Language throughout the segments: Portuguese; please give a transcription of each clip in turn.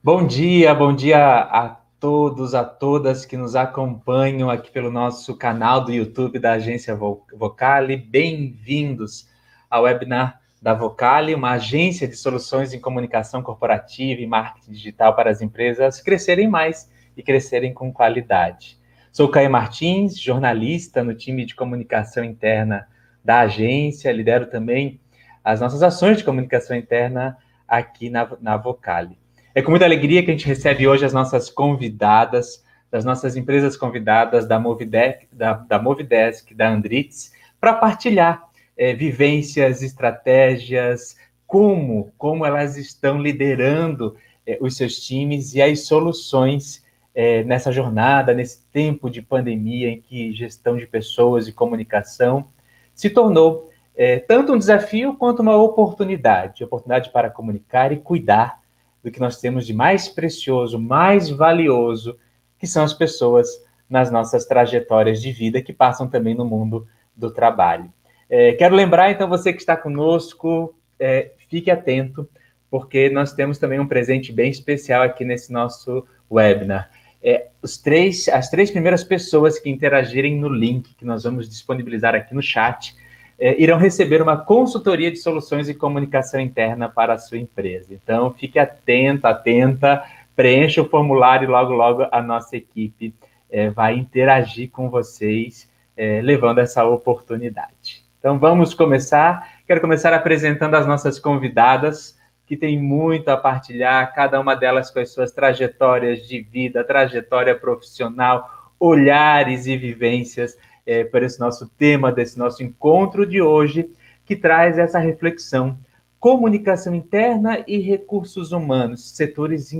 Bom dia, bom dia a todos, a todas que nos acompanham aqui pelo nosso canal do YouTube da agência Vocali. Bem-vindos ao webinar da Vocali, uma agência de soluções em comunicação corporativa e marketing digital para as empresas crescerem mais e crescerem com qualidade. Sou Caio Martins, jornalista no time de comunicação interna da agência, lidero também as nossas ações de comunicação interna aqui na, na Vocali. É com muita alegria que a gente recebe hoje as nossas convidadas, das nossas empresas convidadas da Movidesk, da, da, Movidesk, da Andritz, para partilhar é, vivências, estratégias, como, como elas estão liderando é, os seus times e as soluções é, nessa jornada, nesse tempo de pandemia em que gestão de pessoas e comunicação se tornou é, tanto um desafio quanto uma oportunidade oportunidade para comunicar e cuidar do que nós temos de mais precioso, mais valioso, que são as pessoas nas nossas trajetórias de vida que passam também no mundo do trabalho. É, quero lembrar, então, você que está conosco, é, fique atento, porque nós temos também um presente bem especial aqui nesse nosso webinar. É, os três, as três primeiras pessoas que interagirem no link que nós vamos disponibilizar aqui no chat é, irão receber uma consultoria de soluções e comunicação interna para a sua empresa. Então, fique atento, atenta, preencha o formulário e logo, logo a nossa equipe é, vai interagir com vocês, é, levando essa oportunidade. Então, vamos começar. Quero começar apresentando as nossas convidadas, que têm muito a partilhar, cada uma delas com as suas trajetórias de vida, trajetória profissional, olhares e vivências é, para esse nosso tema, desse nosso encontro de hoje, que traz essa reflexão. Comunicação interna e recursos humanos, setores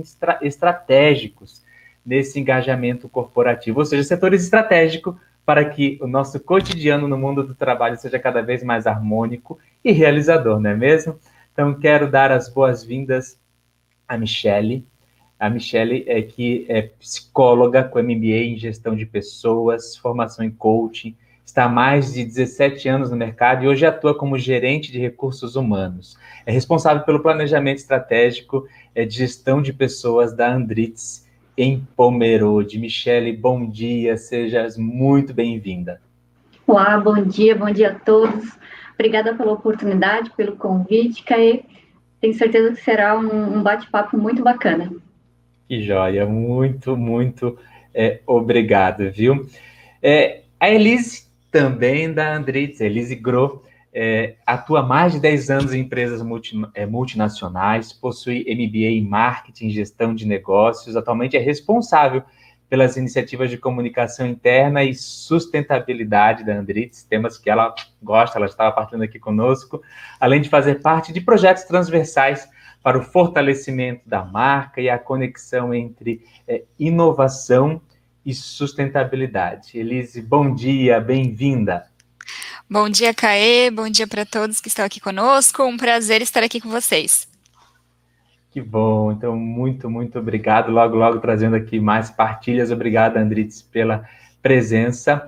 estratégicos nesse engajamento corporativo, ou seja, setores estratégicos para que o nosso cotidiano no mundo do trabalho seja cada vez mais harmônico e realizador, não é mesmo? Então, quero dar as boas-vindas a Michele, a Michelle é que é psicóloga com MBA em gestão de pessoas, formação em coaching, está há mais de 17 anos no mercado e hoje atua como gerente de recursos humanos. É responsável pelo planejamento estratégico é, de gestão de pessoas da Andritz em Pomerode. Michele, bom dia, sejas muito bem-vinda. Olá, bom dia, bom dia a todos. Obrigada pela oportunidade, pelo convite, Caê. Tenho certeza que será um, um bate-papo muito bacana. Que joia, muito, muito é, obrigado, viu? É, a Elise também da Andritz, Elise Gro, é, atua mais de 10 anos em empresas multi, é, multinacionais, possui MBA em marketing e gestão de negócios, atualmente é responsável pelas iniciativas de comunicação interna e sustentabilidade da Andritz, temas que ela gosta, ela estava partilhando aqui conosco, além de fazer parte de projetos transversais para o fortalecimento da marca e a conexão entre é, inovação e sustentabilidade. Elise, bom dia, bem-vinda. Bom dia, Caê, bom dia para todos que estão aqui conosco, um prazer estar aqui com vocês. Que bom, então muito, muito obrigado. Logo, logo trazendo aqui mais partilhas. Obrigado, Andrites, pela presença.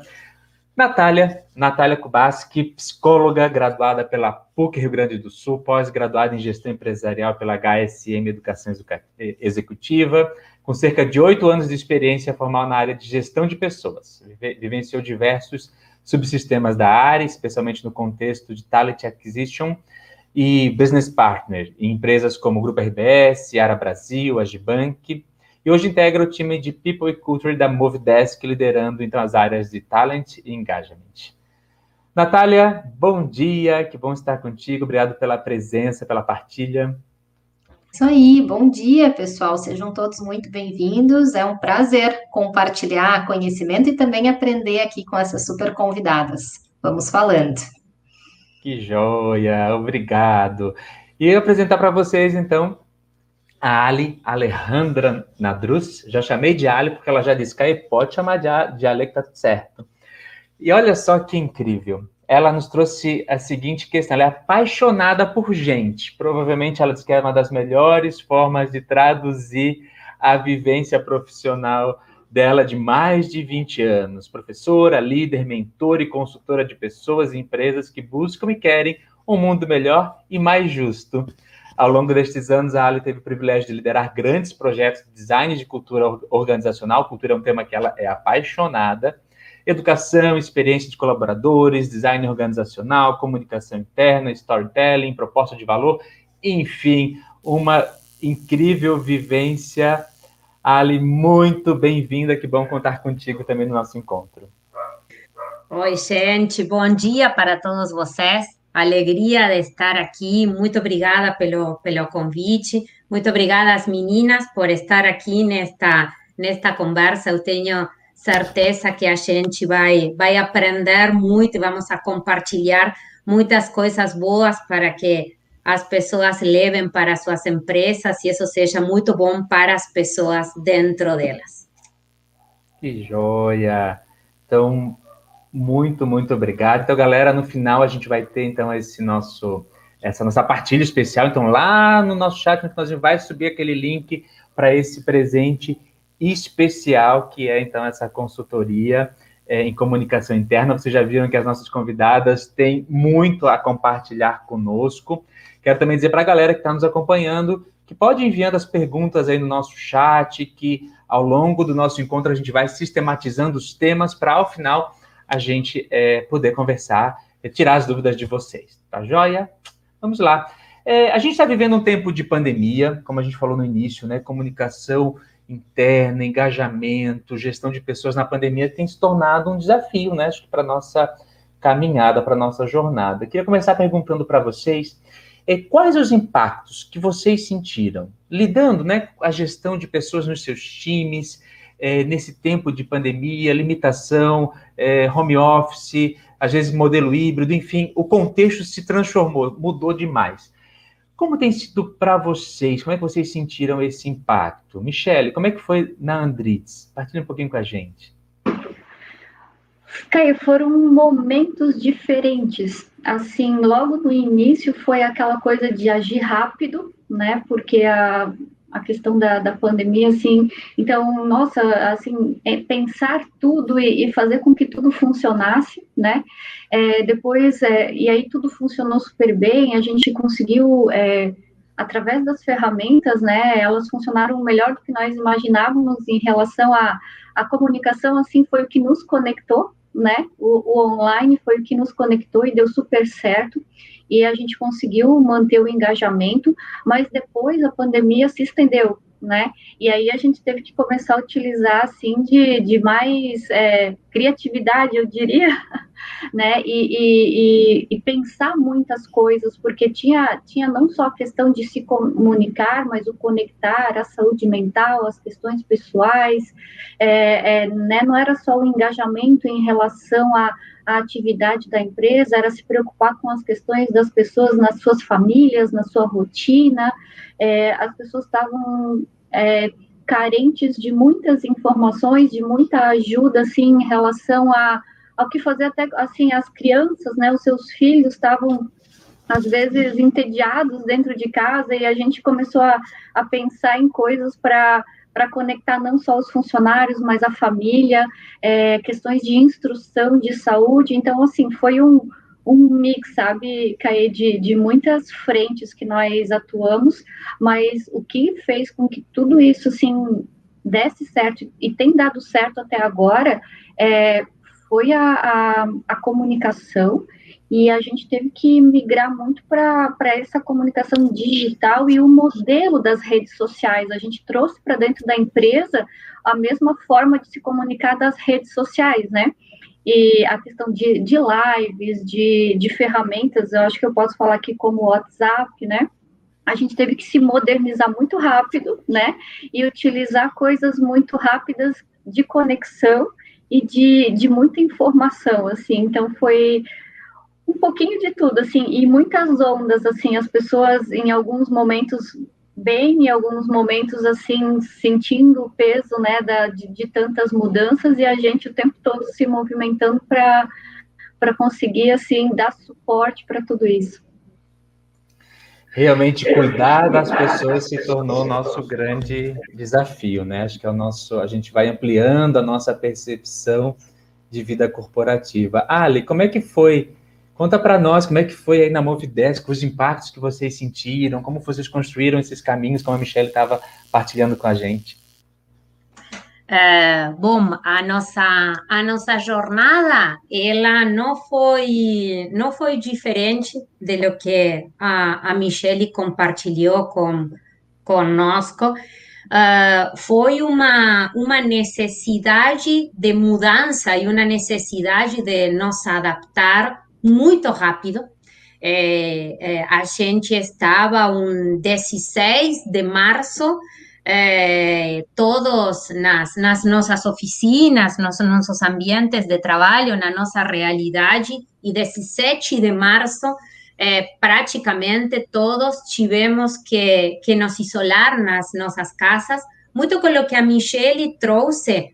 Natália, Natália Kubaski, psicóloga graduada pela PUC Rio Grande do Sul, pós-graduada em gestão empresarial pela HSM Educação Executiva, com cerca de oito anos de experiência formal na área de gestão de pessoas. Vivenciou diversos subsistemas da área, especialmente no contexto de talent acquisition e business partner, em empresas como Grupo RBS, Ara Brasil, Agibank, e hoje integra o time de People e Culture da Movidesk, liderando então as áreas de Talent e Engagement. Natália, bom dia, que bom estar contigo, obrigado pela presença, pela partilha. Isso aí, bom dia, pessoal, sejam todos muito bem-vindos, é um prazer compartilhar conhecimento e também aprender aqui com essas super convidadas. Vamos falando. Que joia, obrigado. E eu apresentar para vocês, então, a Ali Alejandra Nadruz. Já chamei de Ali porque ela já disse que pode chamar de, de Ali que tá tudo certo. E olha só que incrível. Ela nos trouxe a seguinte questão: ela é apaixonada por gente. Provavelmente ela disse que é uma das melhores formas de traduzir a vivência profissional dela de mais de 20 anos. Professora, líder, mentora e consultora de pessoas e empresas que buscam e querem um mundo melhor e mais justo. Ao longo destes anos, a Ali teve o privilégio de liderar grandes projetos de design de cultura organizacional. Cultura é um tema que ela é apaixonada. Educação, experiência de colaboradores, design organizacional, comunicação interna, storytelling, proposta de valor, enfim, uma incrível vivência. Ali, muito bem-vinda, que bom contar contigo também no nosso encontro. Oi, gente, bom dia para todos vocês. Alegria de estar aqui. Muito obrigada pelo, pelo convite. Muito obrigada às meninas por estar aqui nesta, nesta conversa. Eu tenho certeza que a gente vai, vai aprender muito, vamos a compartilhar muitas coisas boas para que as pessoas levem para suas empresas e isso seja muito bom para as pessoas dentro delas. Que joia! Então, muito, muito obrigado. Então, galera, no final a gente vai ter então esse nosso essa nossa partilha especial. Então, lá no nosso chat, nós vai subir aquele link para esse presente especial que é então essa consultoria é, em comunicação interna. Vocês já viram que as nossas convidadas têm muito a compartilhar conosco. Quero também dizer para a galera que está nos acompanhando que pode enviando as perguntas aí no nosso chat, que ao longo do nosso encontro a gente vai sistematizando os temas para ao final a gente é, poder conversar, tirar as dúvidas de vocês. Tá joia? Vamos lá. É, a gente está vivendo um tempo de pandemia, como a gente falou no início, né? Comunicação interna, engajamento, gestão de pessoas na pandemia tem se tornado um desafio, né? Acho que para nossa caminhada, para nossa jornada. Queria começar perguntando para vocês é, quais os impactos que vocês sentiram lidando, né, a gestão de pessoas nos seus times, é, nesse tempo de pandemia, limitação, é, home office, às vezes modelo híbrido, enfim, o contexto se transformou, mudou demais. Como tem sido para vocês? Como é que vocês sentiram esse impacto? Michele, como é que foi na Andritz? Partilha um pouquinho com a gente. Caio, foram momentos diferentes. Assim, logo no início foi aquela coisa de agir rápido, né? Porque a, a questão da, da pandemia, assim, então, nossa, assim, é pensar tudo e, e, fazer com que tudo funcionasse, né, é, depois, é, e aí tudo funcionou super bem, a gente conseguiu, é, através das ferramentas, né, elas funcionaram melhor do que nós imaginávamos em relação à comunicação, assim, foi o que nos conectou, né, o, o online foi o que nos conectou e deu super certo, e a gente conseguiu manter o engajamento, mas depois a pandemia se estendeu, né? E aí a gente teve que começar a utilizar assim de, de mais é, criatividade, eu diria, né? E, e, e, pensar muitas coisas, porque tinha, tinha não só a questão de se comunicar, mas o conectar, a saúde mental, as questões pessoais, é, é, né? Não era só o engajamento em relação a a atividade da empresa, era se preocupar com as questões das pessoas nas suas famílias, na sua rotina. É, as pessoas estavam é, carentes de muitas informações, de muita ajuda, assim, em relação a, ao que fazer até, assim, as crianças, né, os seus filhos estavam às vezes entediados dentro de casa e a gente começou a, a pensar em coisas para para conectar não só os funcionários, mas a família, é, questões de instrução de saúde. Então, assim, foi um, um mix, sabe, Caê, de, de muitas frentes que nós atuamos, mas o que fez com que tudo isso, assim, desse certo e tem dado certo até agora é, foi a, a, a comunicação e a gente teve que migrar muito para essa comunicação digital e o modelo das redes sociais. A gente trouxe para dentro da empresa a mesma forma de se comunicar das redes sociais, né? E a questão de, de lives, de, de ferramentas, eu acho que eu posso falar aqui como WhatsApp, né? a gente teve que se modernizar muito rápido, né? E utilizar coisas muito rápidas de conexão e de, de muita informação, assim. Então, foi um pouquinho de tudo, assim, e muitas ondas, assim, as pessoas em alguns momentos bem, em alguns momentos, assim, sentindo o peso, né, da, de, de tantas mudanças, e a gente o tempo todo se movimentando para conseguir, assim, dar suporte para tudo isso. Realmente cuidar das pessoas se tornou nosso grande desafio, né? Acho que é o nosso, a gente vai ampliando a nossa percepção de vida corporativa. Ali, como é que foi Conta para nós como é que foi aí na Movidesk, os impactos que vocês sentiram, como vocês construíram esses caminhos, como a Michelle estava partilhando com a gente. É, bom, a nossa a nossa jornada ela não foi não foi diferente de lo que a, a Michelle compartilhou com conosco. Uh, foi uma uma necessidade de mudança e uma necessidade de nos adaptar muito rápido. É, é, a gente estava um 16 de março eh, todos nas, nas nossas oficinas, nos nossos ambientes de trabalho, na nossa realidade, e 17 de março, eh, praticamente todos tivemos que, que nos isolar nas nossas casas, muito com o que a Michelle trouxe,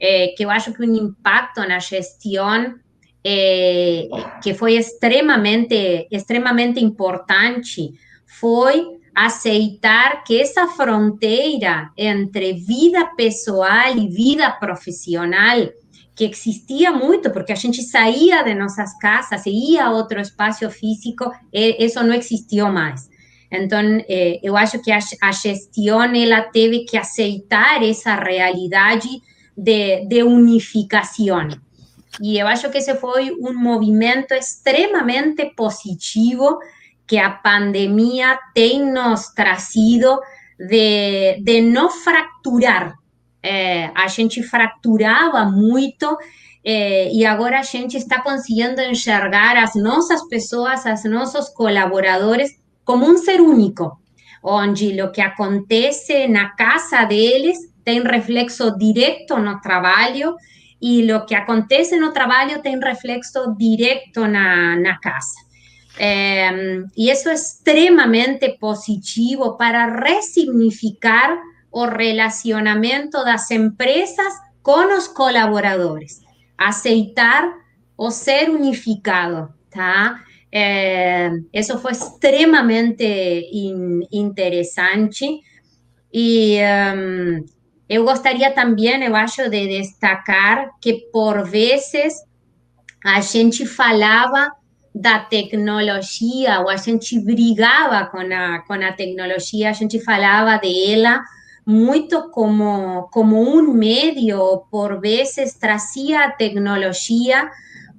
eh, que eu acho que um impacto na gestão eh, que foi extremamente, extremamente importante, foi aceitar que essa fronteira entre vida pessoal e vida profissional que existia muito, porque a gente saía de nossas casas e ia a outro espaço físico, isso não existiu mais. Então, eh, eu acho que a, gestão ela teve que aceitar essa realidade de, de unificação. E eu acho que esse foi um movimento extremamente positivo que a pandemia tem nos trazido de, de não fracturar. É, a gente fracturava muito é, e agora a gente está conseguindo enxergar as nossas pessoas, os nossos colaboradores, como um ser único, onde o que acontece na casa deles tem reflexo direto no trabalho e o que acontece no trabalho tem reflexo direto na, na casa. Y eso es extremadamente positivo para resignificar o relacionamiento das empresas con los colaboradores, aceitar o ser unificado, tá? Eso fue extremamente in, interesante y um, eu gostaria também, eu de destacar que por vezes a gente falava da tecnologia, ou a gente brigava com a, com a tecnologia, a gente falava dela muito como, como um meio, por vezes trazia a tecnologia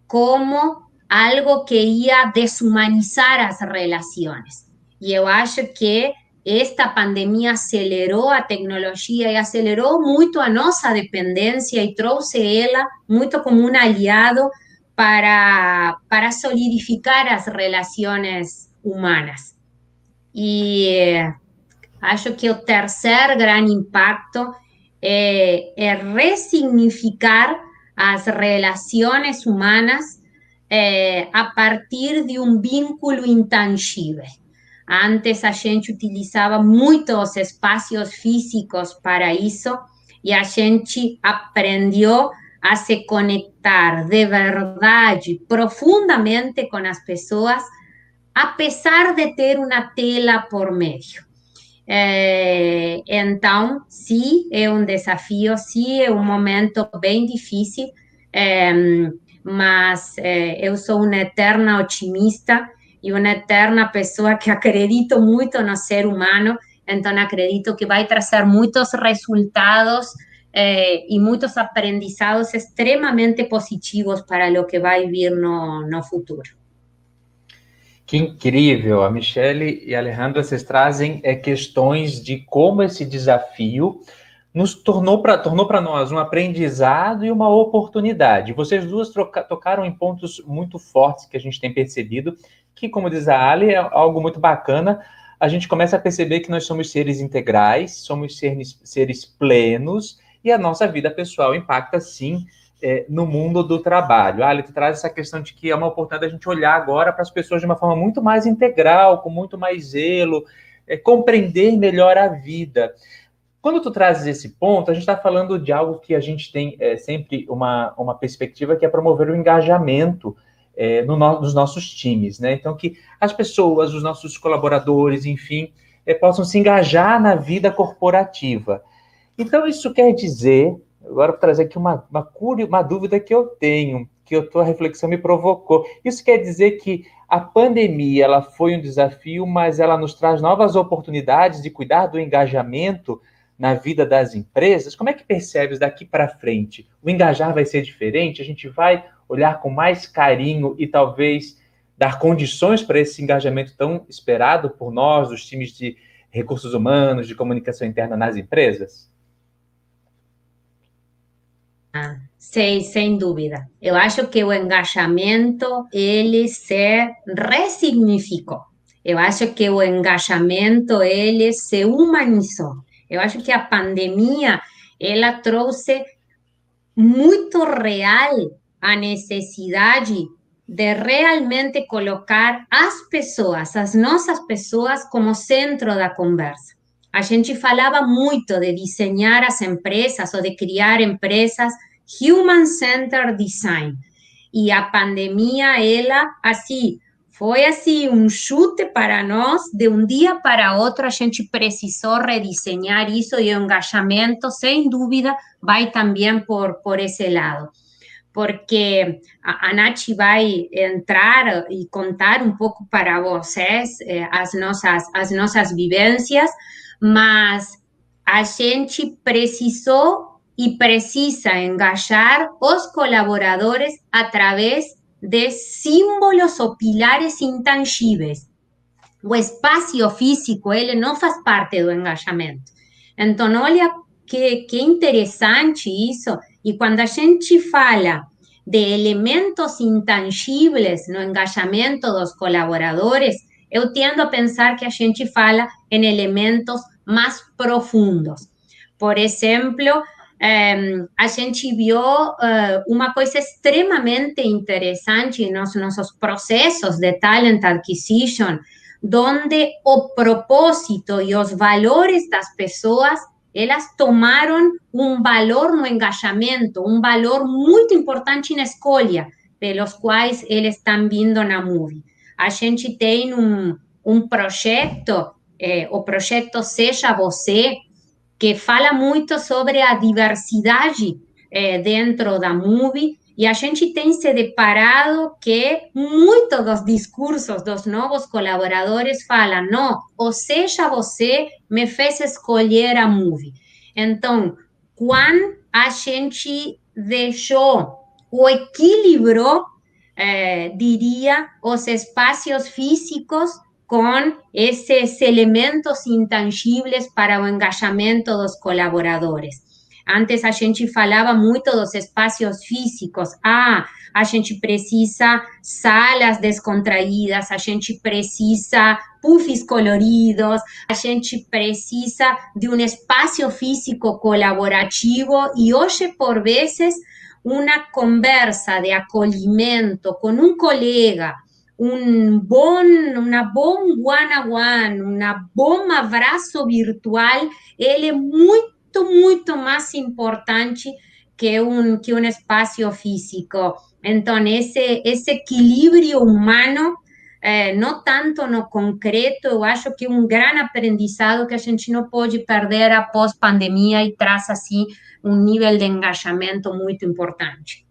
como algo que ia desumanizar as relações. E eu acho que esta pandemia acelerou a tecnologia e acelerou muito a nossa dependência e trouxe ela muito como um aliado para, para solidificar as relações humanas. E eh, acho que o terceiro grande impacto é, é ressignificar as relações humanas é, a partir de um vínculo intangível. Antes a gente utilizava muito os espaços físicos para isso e a gente aprendeu a se conectar de verdade profundamente com as pessoas, apesar de ter uma tela por meio. É, então, sim, é um desafio, sim, é um momento bem difícil, é, mas é, eu sou uma eterna otimista e uma eterna pessoa que acredito muito no ser humano, então acredito que vai trazer muitos resultados eh, e muitos aprendizados extremamente positivos para o que vai vir no, no futuro. Que incrível! A Michelle e a Alejandra, vocês trazem é, questões de como esse desafio nos tornou para tornou nós um aprendizado e uma oportunidade. Vocês duas troca, tocaram em pontos muito fortes que a gente tem percebido, que, como diz a Ali, é algo muito bacana. A gente começa a perceber que nós somos seres integrais, somos seres, seres plenos, e a nossa vida pessoal impacta sim é, no mundo do trabalho. Ah, ele traz essa questão de que é uma oportunidade a gente olhar agora para as pessoas de uma forma muito mais integral, com muito mais zelo, é, compreender melhor a vida. Quando tu trazes esse ponto, a gente está falando de algo que a gente tem é, sempre uma, uma perspectiva que é promover o engajamento é, no, nos nossos times, né? Então, que as pessoas, os nossos colaboradores, enfim, é, possam se engajar na vida corporativa. Então, isso quer dizer, agora vou trazer aqui uma, uma, uma dúvida que eu tenho. que a tua reflexão me provocou. Isso quer dizer que a pandemia ela foi um desafio, mas ela nos traz novas oportunidades de cuidar do engajamento na vida das empresas. Como é que percebes daqui para frente? O engajar vai ser diferente? A gente vai olhar com mais carinho e talvez dar condições para esse engajamento tão esperado por nós, os times de recursos humanos, de comunicação interna nas empresas? Sim, sem dúvida. Eu acho que o engajamento ele se ressignificou. Eu acho que o engajamento ele se humanizou. Eu acho que a pandemia ela trouxe muito real a necessidade de realmente colocar as pessoas, as nossas pessoas, como centro da conversa. A gente falava muito de desenhar as empresas ou de criar empresas human-centered design. E a pandemia, ela, assim, foi assim um chute para nós, de um dia para outro a gente precisou redesenhar isso e o engajamento, sem dúvida, vai também por, por esse lado. Porque a, a vai entrar e contar um pouco para vocês eh, as, nossas, as nossas vivências, mas a gente precisou e precisa engajar os colaboradores através de símbolos ou pilares intangíveis. O espaço físico, ele não faz parte do engajamento. Então, olha que, que interessante isso. E quando a gente fala de elementos intangíveis no engajamento dos colaboradores, eu tendo a pensar que a gente fala em elementos mais profundos. Por exemplo, um, a gente viu uh, uma coisa extremamente interessante nos nossos processos de talent acquisition, onde o propósito e os valores das pessoas elas tomaram um valor no engajamento, um valor muito importante na escolha pelos quais eles estão vindo na Movie. A gente tem um, um projeto, eh, o projeto Seja Você, que fala muito sobre a diversidade eh, dentro da Movie, e a gente tem se deparado que muitos dos discursos dos novos colaboradores falam, não, ou seja, você me fez escolher a Movie. Então, quando a gente deixou o equilíbrio eh, diria, os espaços físicos com esses elementos intangíveis para o engajamento dos colaboradores. Antes a gente falava muito dos espaços físicos. Ah, a gente precisa salas descontraídas, a gente precisa puffs coloridos, a gente precisa de um espaço físico colaborativo e hoje, por vezes, uma conversa de acolhimento com um colega, um bom, uma bom one-on-one, um bom abraço virtual, ele é muito, muito mais importante que um, que um espaço físico. Então, esse, esse equilíbrio humano, eh, não tanto no concreto, eu acho que é um grande aprendizado que a gente não pode perder após pandemia e traz, assim, um nível de engajamento muito importante.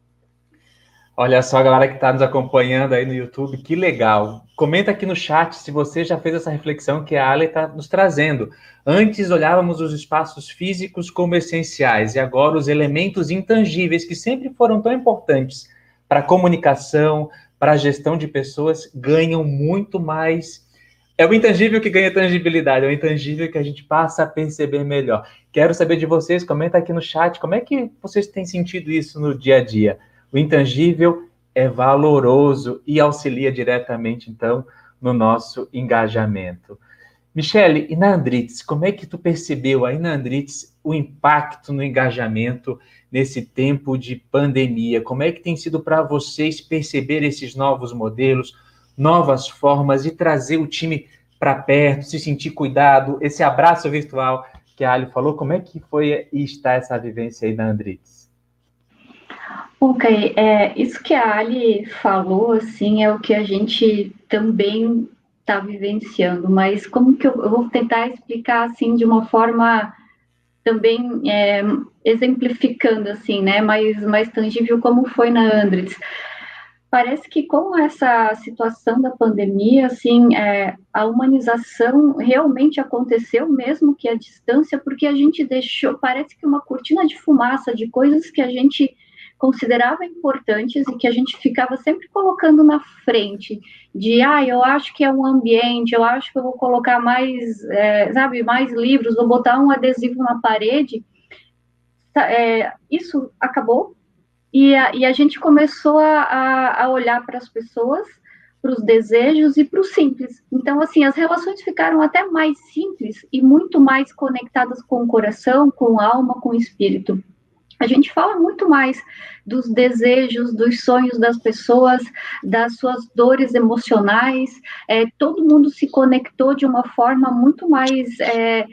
Olha só, a galera que está nos acompanhando aí no YouTube, que legal. Comenta aqui no chat se você já fez essa reflexão que a Ale está nos trazendo. Antes olhávamos os espaços físicos como essenciais e agora os elementos intangíveis que sempre foram tão importantes para a comunicação, para a gestão de pessoas, ganham muito mais é o intangível que ganha tangibilidade, é o intangível que a gente passa a perceber melhor. Quero saber de vocês, comenta aqui no chat, como é que vocês têm sentido isso no dia a dia? O intangível é valoroso e auxilia diretamente, então, no nosso engajamento. Michele, e na Andritz, como é que tu percebeu aí na Andritz o impacto no engajamento nesse tempo de pandemia? Como é que tem sido para vocês perceber esses novos modelos, novas formas e trazer o time para perto, se sentir cuidado, esse abraço virtual que a Ali falou, como é que foi e está essa vivência aí na Andritz? Ok, é, isso que a Ali falou, assim, é o que a gente também está vivenciando, mas como que eu, eu, vou tentar explicar, assim, de uma forma também é, exemplificando assim, né, mais, mais tangível como foi na Andres. Parece que com essa situação da pandemia, assim, é, a humanização realmente aconteceu mesmo que a distância, porque a gente deixou, parece que uma cortina de fumaça de coisas que a gente considerava importantes e que a gente ficava sempre colocando na frente de ah, eu acho que é um ambiente, eu acho que eu vou colocar mais, é, sabe, mais livros, vou botar um adesivo na parede. Tá, é, isso acabou e a, e a gente começou a, a olhar para as pessoas, para os desejos e para o simples. Então, assim, as relações ficaram até mais simples e muito mais conectadas com o coração, com a alma, com o espírito a gente fala muito mais dos desejos, dos sonhos das pessoas, das suas dores emocionais. É, todo mundo se conectou de uma forma muito mais é,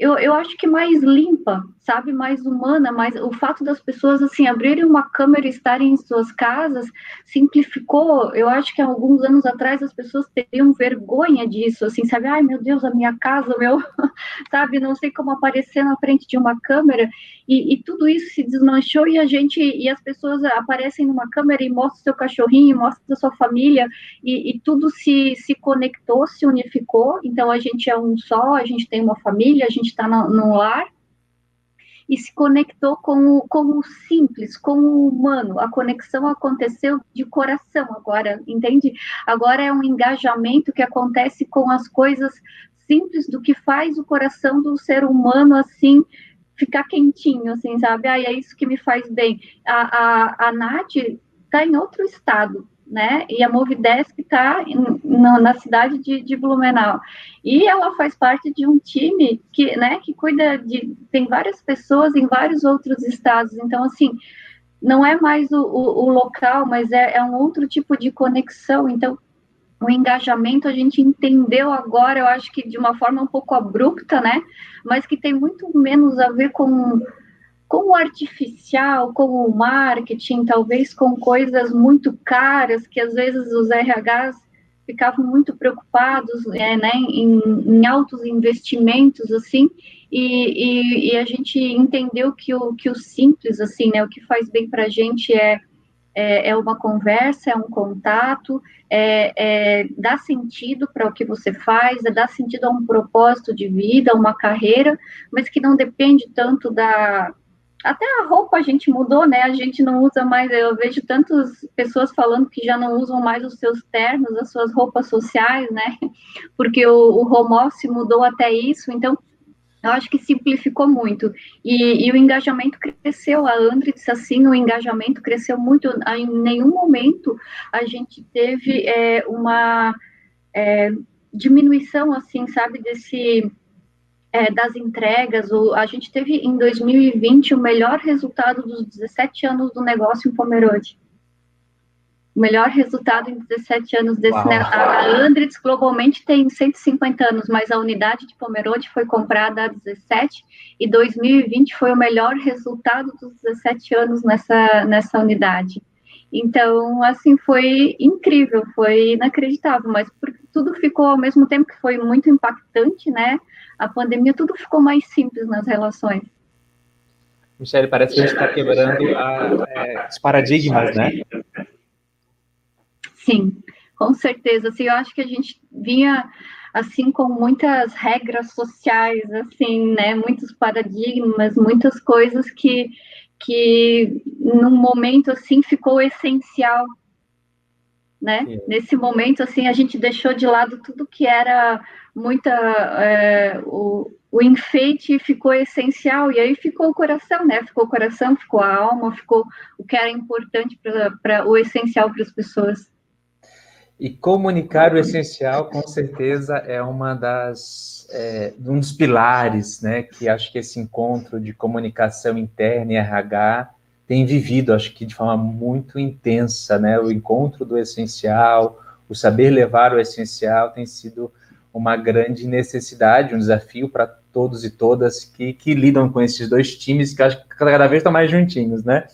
eu, eu acho que mais limpa, sabe, mais humana, mais o fato das pessoas assim abrirem uma câmera e estarem em suas casas simplificou. Eu acho que há alguns anos atrás as pessoas teriam vergonha disso, assim, sabe, ai meu Deus, a minha casa, meu, sabe, não sei como aparecer na frente de uma câmera e, e, tudo isso se desmanchou e a gente e as pessoas aparecem numa câmera e mostram seu cachorrinho, mostram sua família e, e tudo se se conectou, se unificou. Então a gente é um só, a gente tem uma família, a gente está no lar e se conectou com o, com o simples, com o humano. A conexão aconteceu de coração agora, entende? Agora é um engajamento que acontece com as coisas simples do que faz o coração do ser humano assim ficar quentinho, assim, sabe? Ah, é isso que me faz bem. A, a, a Nath está em outro estado, né? E a Movidesk está na cidade de, de, Blumenau. E ela faz parte de um time que, né, que cuida de. tem várias pessoas em vários outros estados. Então, assim, não é mais o, o, o local, mas é, é um outro tipo de conexão. Então, o engajamento a gente entendeu agora, eu acho que de uma forma um pouco abrupta, né? Mas que tem muito menos a ver com com o artificial, com o marketing, talvez com coisas muito caras, que às vezes os RHs ficavam muito preocupados é, né, em, em, altos investimentos, assim, e, e, e, a gente entendeu que o, que o simples, assim, né, o que faz bem para a gente é, é, é, uma conversa, é um contato, é, é dá sentido para o que você faz, é dá sentido a um propósito de vida, a uma carreira, mas que não depende tanto da, até a roupa a gente mudou, né? A gente não usa mais. Eu vejo tantas pessoas falando que já não usam mais os seus ternos, as suas roupas sociais, né? Porque o, o home office mudou até isso. Então, eu acho que simplificou muito. E, e o engajamento cresceu. A Andrix, assim, o engajamento cresceu muito. Em nenhum momento a gente teve é, uma é, diminuição, assim, sabe, desse é, das entregas. O, a gente teve em 2020 o melhor resultado dos 17 anos do negócio em Pomerode. O melhor resultado em 17 anos desse negócio. A Andritz globalmente tem 150 anos, mas a unidade de Pomerode foi comprada há 17 e 2020 foi o melhor resultado dos 17 anos nessa, nessa unidade. Então, assim, foi incrível, foi inacreditável, mas tudo ficou ao mesmo tempo que foi muito impactante, né? A pandemia, tudo ficou mais simples nas relações. Michele, parece que a gente está quebrando a, é, os paradigmas, né? Sim, com certeza. Assim, eu acho que a gente vinha assim com muitas regras sociais, assim, né? Muitos paradigmas, muitas coisas que que num momento assim ficou essencial, né? Sim. Nesse momento assim a gente deixou de lado tudo que era muita é, o, o enfeite ficou essencial e aí ficou o coração, né? Ficou o coração, ficou a alma, ficou o que era importante para o essencial para as pessoas. E comunicar o essencial, com certeza, é uma das é, um dos pilares, né? Que acho que esse encontro de comunicação interna e RH tem vivido, acho que de forma muito intensa, né? O encontro do essencial, o saber levar o essencial tem sido uma grande necessidade, um desafio para todos e todas que, que lidam com esses dois times que acho que cada vez estão mais juntinhos, né?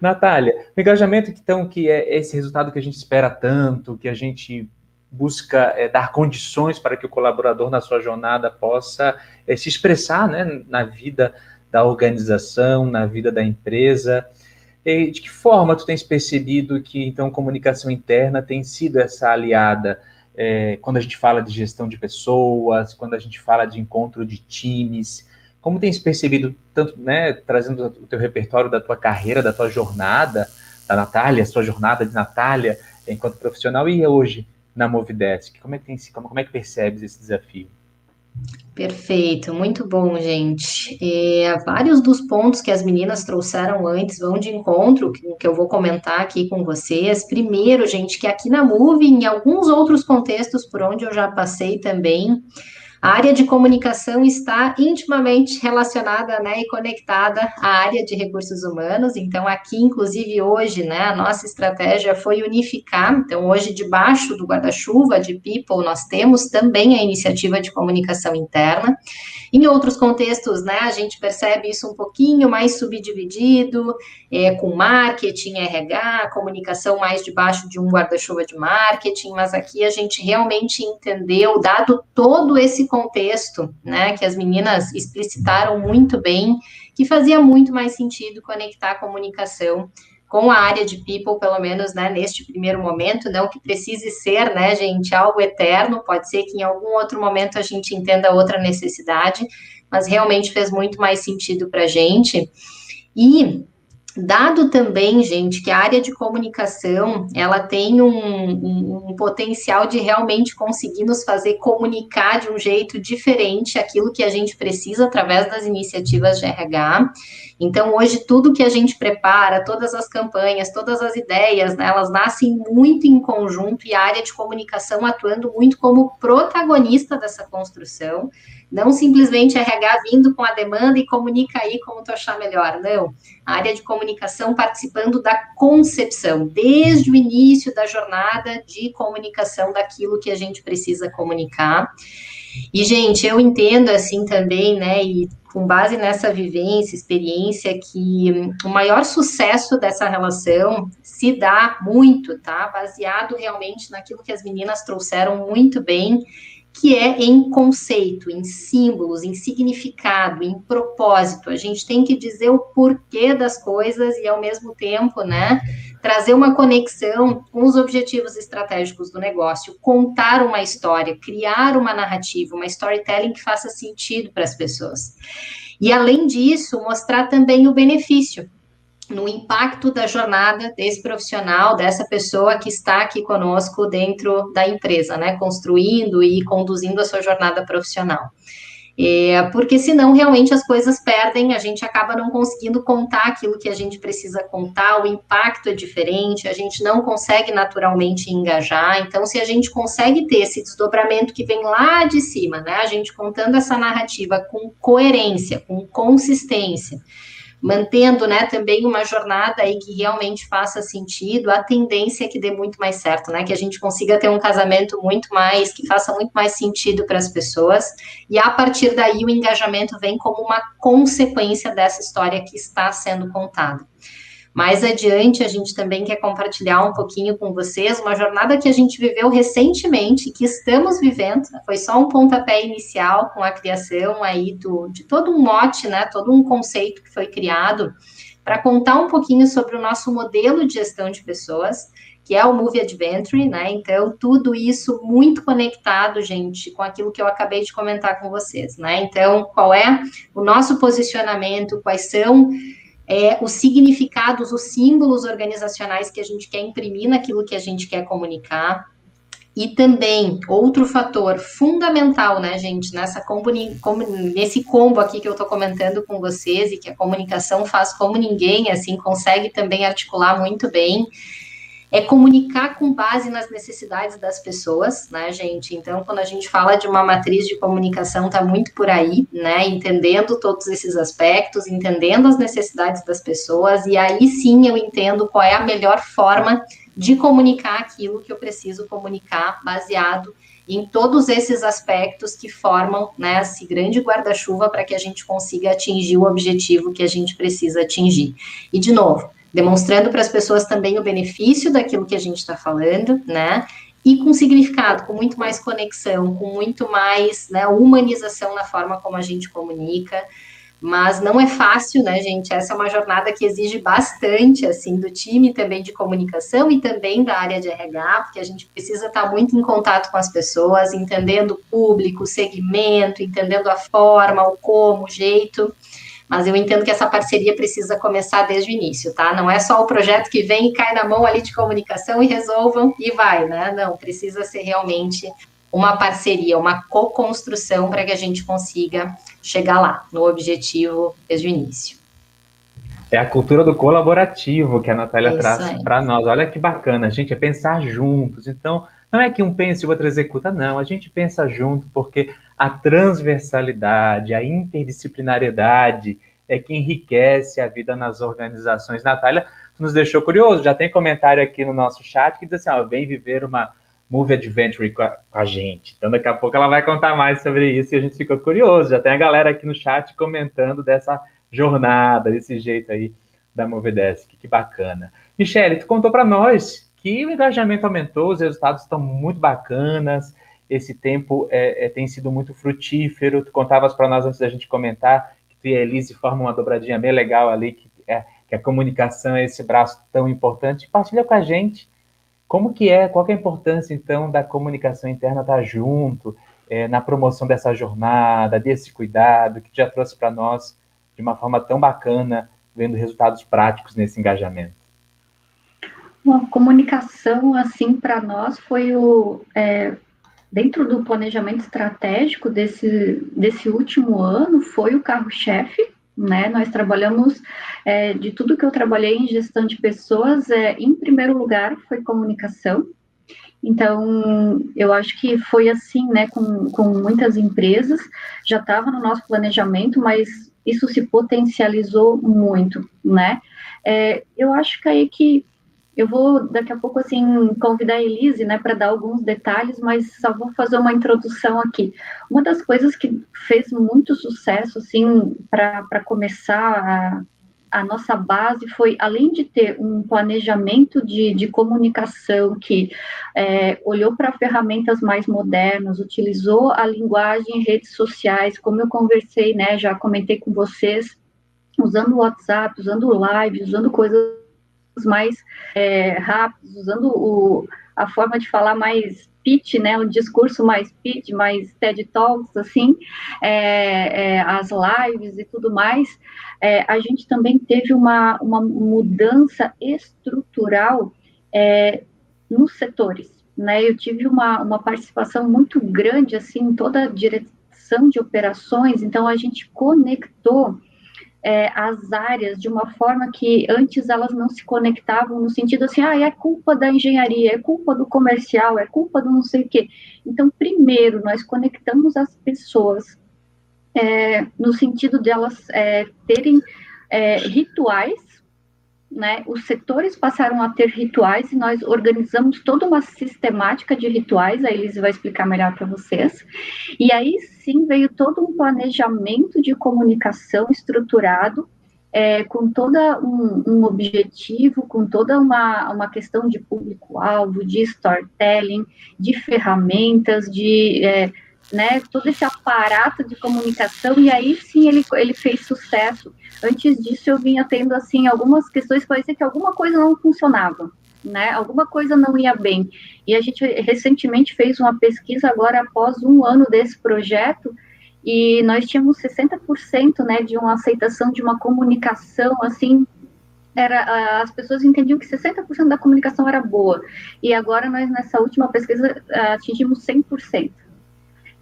Natália, o engajamento que, então, que é esse resultado que a gente espera tanto, que a gente busca é, dar condições para que o colaborador na sua jornada possa é, se expressar né, na vida da organização, na vida da empresa. E de que forma tu tens percebido que então comunicação interna tem sido essa aliada é, quando a gente fala de gestão de pessoas, quando a gente fala de encontro de times? Como tens percebido, tanto, né, trazendo o teu repertório da tua carreira, da tua jornada, da Natália, sua jornada de Natália enquanto profissional e hoje na Movidesk? Como é que, tem, como, como é que percebes esse desafio? Perfeito, muito bom, gente. É, vários dos pontos que as meninas trouxeram antes vão de encontro, que, que eu vou comentar aqui com vocês. Primeiro, gente, que aqui na Move, em alguns outros contextos por onde eu já passei também, a área de comunicação está intimamente relacionada né, e conectada à área de recursos humanos. Então, aqui, inclusive, hoje, né, a nossa estratégia foi unificar. Então, hoje, debaixo do guarda-chuva de People, nós temos também a iniciativa de comunicação interna. Em outros contextos, né, a gente percebe isso um pouquinho mais subdividido, é, com marketing, RH, comunicação mais debaixo de um guarda-chuva de marketing, mas aqui a gente realmente entendeu, dado todo esse contexto, né, que as meninas explicitaram muito bem, que fazia muito mais sentido conectar a comunicação com a área de people, pelo menos, né, neste primeiro momento, não que precise ser, né, gente, algo eterno, pode ser que em algum outro momento a gente entenda outra necessidade, mas realmente fez muito mais sentido para a gente. E Dado também, gente, que a área de comunicação ela tem um, um, um, potencial de realmente conseguir nos fazer comunicar de um jeito diferente aquilo que a gente precisa através das iniciativas de RH. Então, hoje, tudo que a gente prepara, todas as campanhas, todas as ideias, né, elas nascem muito em conjunto e a área de comunicação atuando muito como protagonista dessa construção. Não simplesmente RH vindo com a demanda e comunica aí como tu achar melhor, não. A área de comunicação participando da concepção, desde o início da jornada de comunicação daquilo que a gente precisa comunicar. E, gente, eu entendo assim também, né, e com base nessa vivência, experiência, que o maior sucesso dessa relação se dá muito, tá? Baseado realmente naquilo que as meninas trouxeram muito bem, que é em conceito, em símbolos, em significado, em propósito. A gente tem que dizer o porquê das coisas e, ao mesmo tempo, né, trazer uma conexão com os objetivos estratégicos do negócio, contar uma história, criar uma narrativa, uma storytelling que faça sentido para as pessoas. E, além disso, mostrar também o benefício no impacto da jornada desse profissional, dessa pessoa que está aqui conosco dentro da empresa, né, construindo e conduzindo a sua jornada profissional. É, porque senão realmente as coisas perdem, a gente acaba não conseguindo contar aquilo que a gente precisa contar, o impacto é diferente, a gente não consegue naturalmente engajar. Então, se a gente consegue ter esse desdobramento que vem lá de cima, né, a gente contando essa narrativa com coerência, com consistência, mantendo, né, também uma jornada aí que realmente faça sentido, a tendência é que dê muito mais certo, né, que a gente consiga ter um casamento muito mais, que faça muito mais sentido para as pessoas, e a partir daí o engajamento vem como uma consequência dessa história que está sendo contada. Mais adiante, a gente também quer compartilhar um pouquinho com vocês uma jornada que a gente viveu recentemente, que estamos vivendo. Foi só um pontapé inicial com a criação aí do, de todo um mote, né? Todo um conceito que foi criado para contar um pouquinho sobre o nosso modelo de gestão de pessoas, que é o Move Adventure, né? Então, tudo isso muito conectado, gente, com aquilo que eu acabei de comentar com vocês, né? Então, qual é o nosso posicionamento, quais são é, os significados, os símbolos organizacionais que a gente quer imprimir naquilo que a gente quer comunicar. E também, outro fator fundamental, né, gente, nessa nesse combo aqui que eu estou comentando com vocês e que a comunicação faz como ninguém, assim, consegue também articular muito bem, é comunicar com base nas necessidades das pessoas, né, gente? Então, quando a gente fala de uma matriz de comunicação, tá muito por aí, né? Entendendo todos esses aspectos, entendendo as necessidades das pessoas, e aí sim eu entendo qual é a melhor forma de comunicar aquilo que eu preciso comunicar, baseado em todos esses aspectos que formam né, esse grande guarda-chuva para que a gente consiga atingir o objetivo que a gente precisa atingir. E, de novo, demonstrando para as pessoas também o benefício daquilo que a gente está falando, né? e com significado, com muito mais conexão, com muito mais né, humanização na forma como a gente comunica. Mas não é fácil, né, gente? Essa é uma jornada que exige bastante, assim, do time também de comunicação e também da área de RH, porque a gente precisa estar muito em contato com as pessoas, entendendo o público, o segmento, entendendo a forma, o como, o jeito. Mas eu entendo que essa parceria precisa começar desde o início, tá? Não é só o projeto que vem e cai na mão ali de comunicação e resolvam e vai, né? Não, precisa ser realmente uma parceria, uma co-construção para que a gente consiga chegar lá, no objetivo desde o início. É a cultura do colaborativo que a Natália traz para nós. Olha que bacana, a gente é pensar juntos. Então, não é que um pensa e o outro executa, não. A gente pensa junto porque a transversalidade, a interdisciplinariedade é que enriquece a vida nas organizações. Natália nos deixou curioso, já tem comentário aqui no nosso chat que diz assim, ó, vem viver uma Movie Adventure com a, com a, gente. Então, daqui a pouco ela vai contar mais sobre isso e a gente ficou curioso. Já tem a galera aqui no chat comentando dessa jornada, desse jeito aí da Movidesk. Que bacana. Michele, tu contou para nós que o engajamento aumentou, os resultados estão muito bacanas, esse tempo é, é, tem sido muito frutífero. Tu contavas para nós antes da gente comentar que tu e a Elise formam uma dobradinha bem legal ali, que, é, que a comunicação é esse braço tão importante. Partilha com a gente como que é, qual que é a importância, então, da comunicação interna estar junto, é, na promoção dessa jornada, desse cuidado, que já trouxe para nós de uma forma tão bacana, vendo resultados práticos nesse engajamento? A comunicação, assim, para nós foi o. É, dentro do planejamento estratégico desse, desse último ano, foi o carro-chefe, né? Nós trabalhamos é, de tudo que eu trabalhei em gestão de pessoas, é, em primeiro lugar foi comunicação. Então, eu acho que foi assim, né, com, com muitas empresas, já estava no nosso planejamento, mas isso se potencializou muito, né? É, eu acho que aí que eu vou daqui a pouco assim convidar a Elise, né, para dar alguns detalhes, mas só vou fazer uma introdução aqui. Uma das coisas que fez muito sucesso assim para começar a, a, nossa base foi, além de ter um planejamento de, de comunicação que é, olhou para ferramentas mais modernas, utilizou a linguagem em redes sociais, como eu conversei, né, já comentei com vocês, usando o WhatsApp, usando live, usando coisas mais é, rápidos, usando o, a forma de falar mais pitch, né, um discurso mais pitch, mais TED Talks, assim, é, é, as lives e tudo mais, é, a gente também teve uma, uma mudança estrutural é, nos setores, né, eu tive uma, uma participação muito grande, assim, em toda a direção de operações, então a gente conectou é, as áreas de uma forma que antes elas não se conectavam no sentido assim, ah, é culpa da engenharia, é culpa do comercial, é culpa do não sei o quê. Então, primeiro, nós conectamos as pessoas é, no sentido de elas é, terem é, rituais né, os setores passaram a ter rituais e nós organizamos toda uma sistemática de rituais, a Elise vai explicar melhor para vocês. E aí sim veio todo um planejamento de comunicação estruturado, é, com todo um, um, objetivo, com toda uma, uma questão de público-alvo, de storytelling, de ferramentas, de. É, né, todo esse aparato de comunicação, e aí sim ele, ele fez sucesso. Antes disso, eu vinha tendo, assim, algumas questões, parecia que alguma coisa não funcionava, né, alguma coisa não ia bem. E a gente recentemente fez uma pesquisa agora, após um ano desse projeto, e nós tínhamos 60%, né, de uma aceitação de uma comunicação, assim, era, as pessoas entendiam que 60% da comunicação era boa, e agora nós, nessa última pesquisa, atingimos 100%.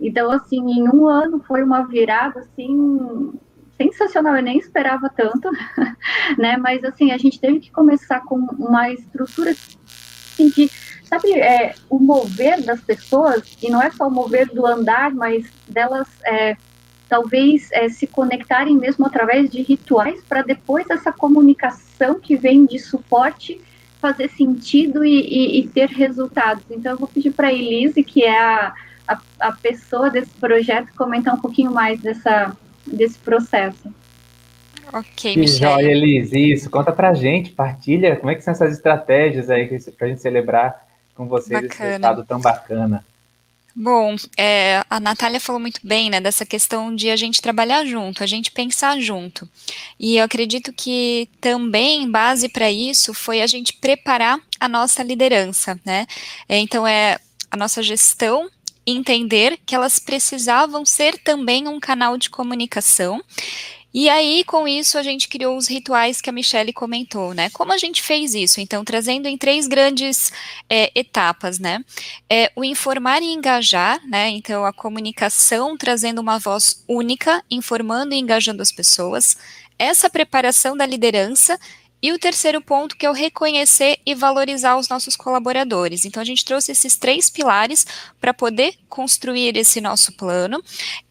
Então, assim, em um ano foi uma virada, assim, sensacional. Eu nem esperava tanto, né? Mas, assim, a gente teve que começar com uma estrutura assim, de, sabe, é, o mover das pessoas, e não é só o mover do andar, mas delas é, talvez é, se conectarem mesmo através de rituais para depois essa comunicação que vem de suporte fazer sentido e, e, e ter resultados. Então, eu vou pedir para a Elise, que é a a, a pessoa desse projeto comentar um pouquinho mais dessa, desse processo. Ok, Michelle. Joia, Elis, isso. Conta pra gente, partilha como é que são essas estratégias aí para a gente celebrar com você bacana. desse resultado tão bacana. Bom, é, a Natália falou muito bem, né, dessa questão de a gente trabalhar junto, a gente pensar junto. E eu acredito que também base para isso foi a gente preparar a nossa liderança, né? É, então é a nossa gestão entender que elas precisavam ser também um canal de comunicação e aí, com isso, a gente criou os rituais que a Michelle comentou, né? Como a gente fez isso? Então, trazendo em três grandes é, etapas, né? É, o informar e engajar, né? Então, a comunicação trazendo uma voz única, informando e engajando as pessoas. Essa preparação da liderança e o terceiro ponto, que é o reconhecer e valorizar os nossos colaboradores. Então, a gente trouxe esses três pilares para poder construir esse nosso plano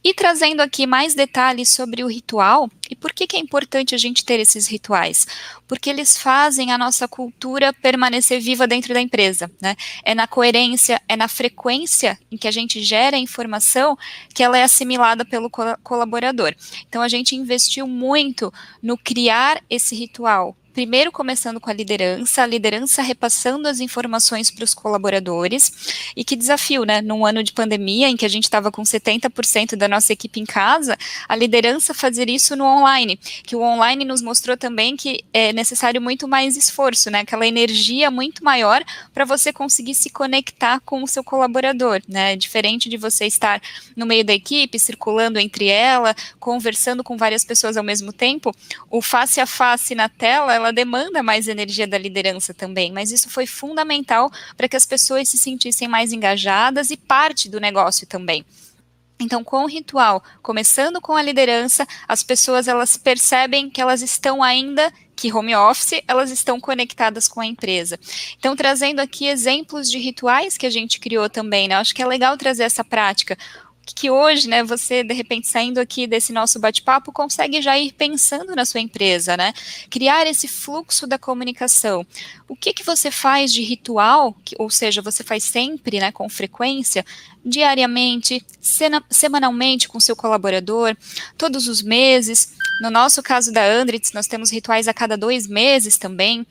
e trazendo aqui mais detalhes sobre o ritual e por que, que é importante a gente ter esses rituais. Porque eles fazem a nossa cultura permanecer viva dentro da empresa. Né? É na coerência, é na frequência em que a gente gera a informação que ela é assimilada pelo colaborador. Então, a gente investiu muito no criar esse ritual primeiro começando com a liderança, a liderança repassando as informações para os colaboradores, e que desafio, né, num ano de pandemia, em que a gente estava com 70% da nossa equipe em casa, a liderança fazer isso no online, que o online nos mostrou também que é necessário muito mais esforço, né, aquela energia muito maior para você conseguir se conectar com o seu colaborador, né, diferente de você estar no meio da equipe, circulando entre ela, conversando com várias pessoas ao mesmo tempo, o face a face na tela, ela ela demanda mais energia da liderança também, mas isso foi fundamental para que as pessoas se sentissem mais engajadas e parte do negócio também. Então, com o ritual, começando com a liderança, as pessoas elas percebem que elas estão ainda que home office, elas estão conectadas com a empresa. Então, trazendo aqui exemplos de rituais que a gente criou também, né? Eu acho que é legal trazer essa prática que hoje, né, você de repente saindo aqui desse nosso bate-papo consegue já ir pensando na sua empresa, né? Criar esse fluxo da comunicação. O que que você faz de ritual, que, ou seja, você faz sempre, né, com frequência, diariamente, sena, semanalmente com seu colaborador, todos os meses. No nosso caso da Andritz, nós temos rituais a cada dois meses também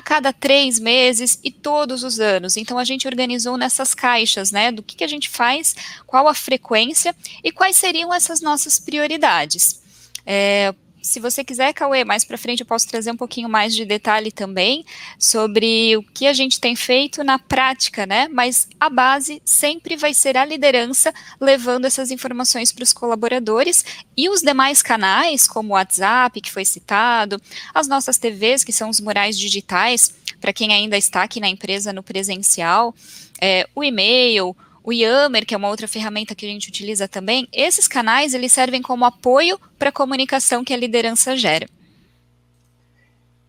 a cada três meses e todos os anos. Então a gente organizou nessas caixas, né, do que, que a gente faz, qual a frequência e quais seriam essas nossas prioridades. É, se você quiser, Cauê, mais para frente eu posso trazer um pouquinho mais de detalhe também sobre o que a gente tem feito na prática, né? Mas a base sempre vai ser a liderança levando essas informações para os colaboradores e os demais canais, como o WhatsApp, que foi citado, as nossas TVs, que são os murais digitais, para quem ainda está aqui na empresa no presencial, é, o e-mail, o Yammer, que é uma outra ferramenta que a gente utiliza também, esses canais eles servem como apoio para a comunicação que a liderança gera.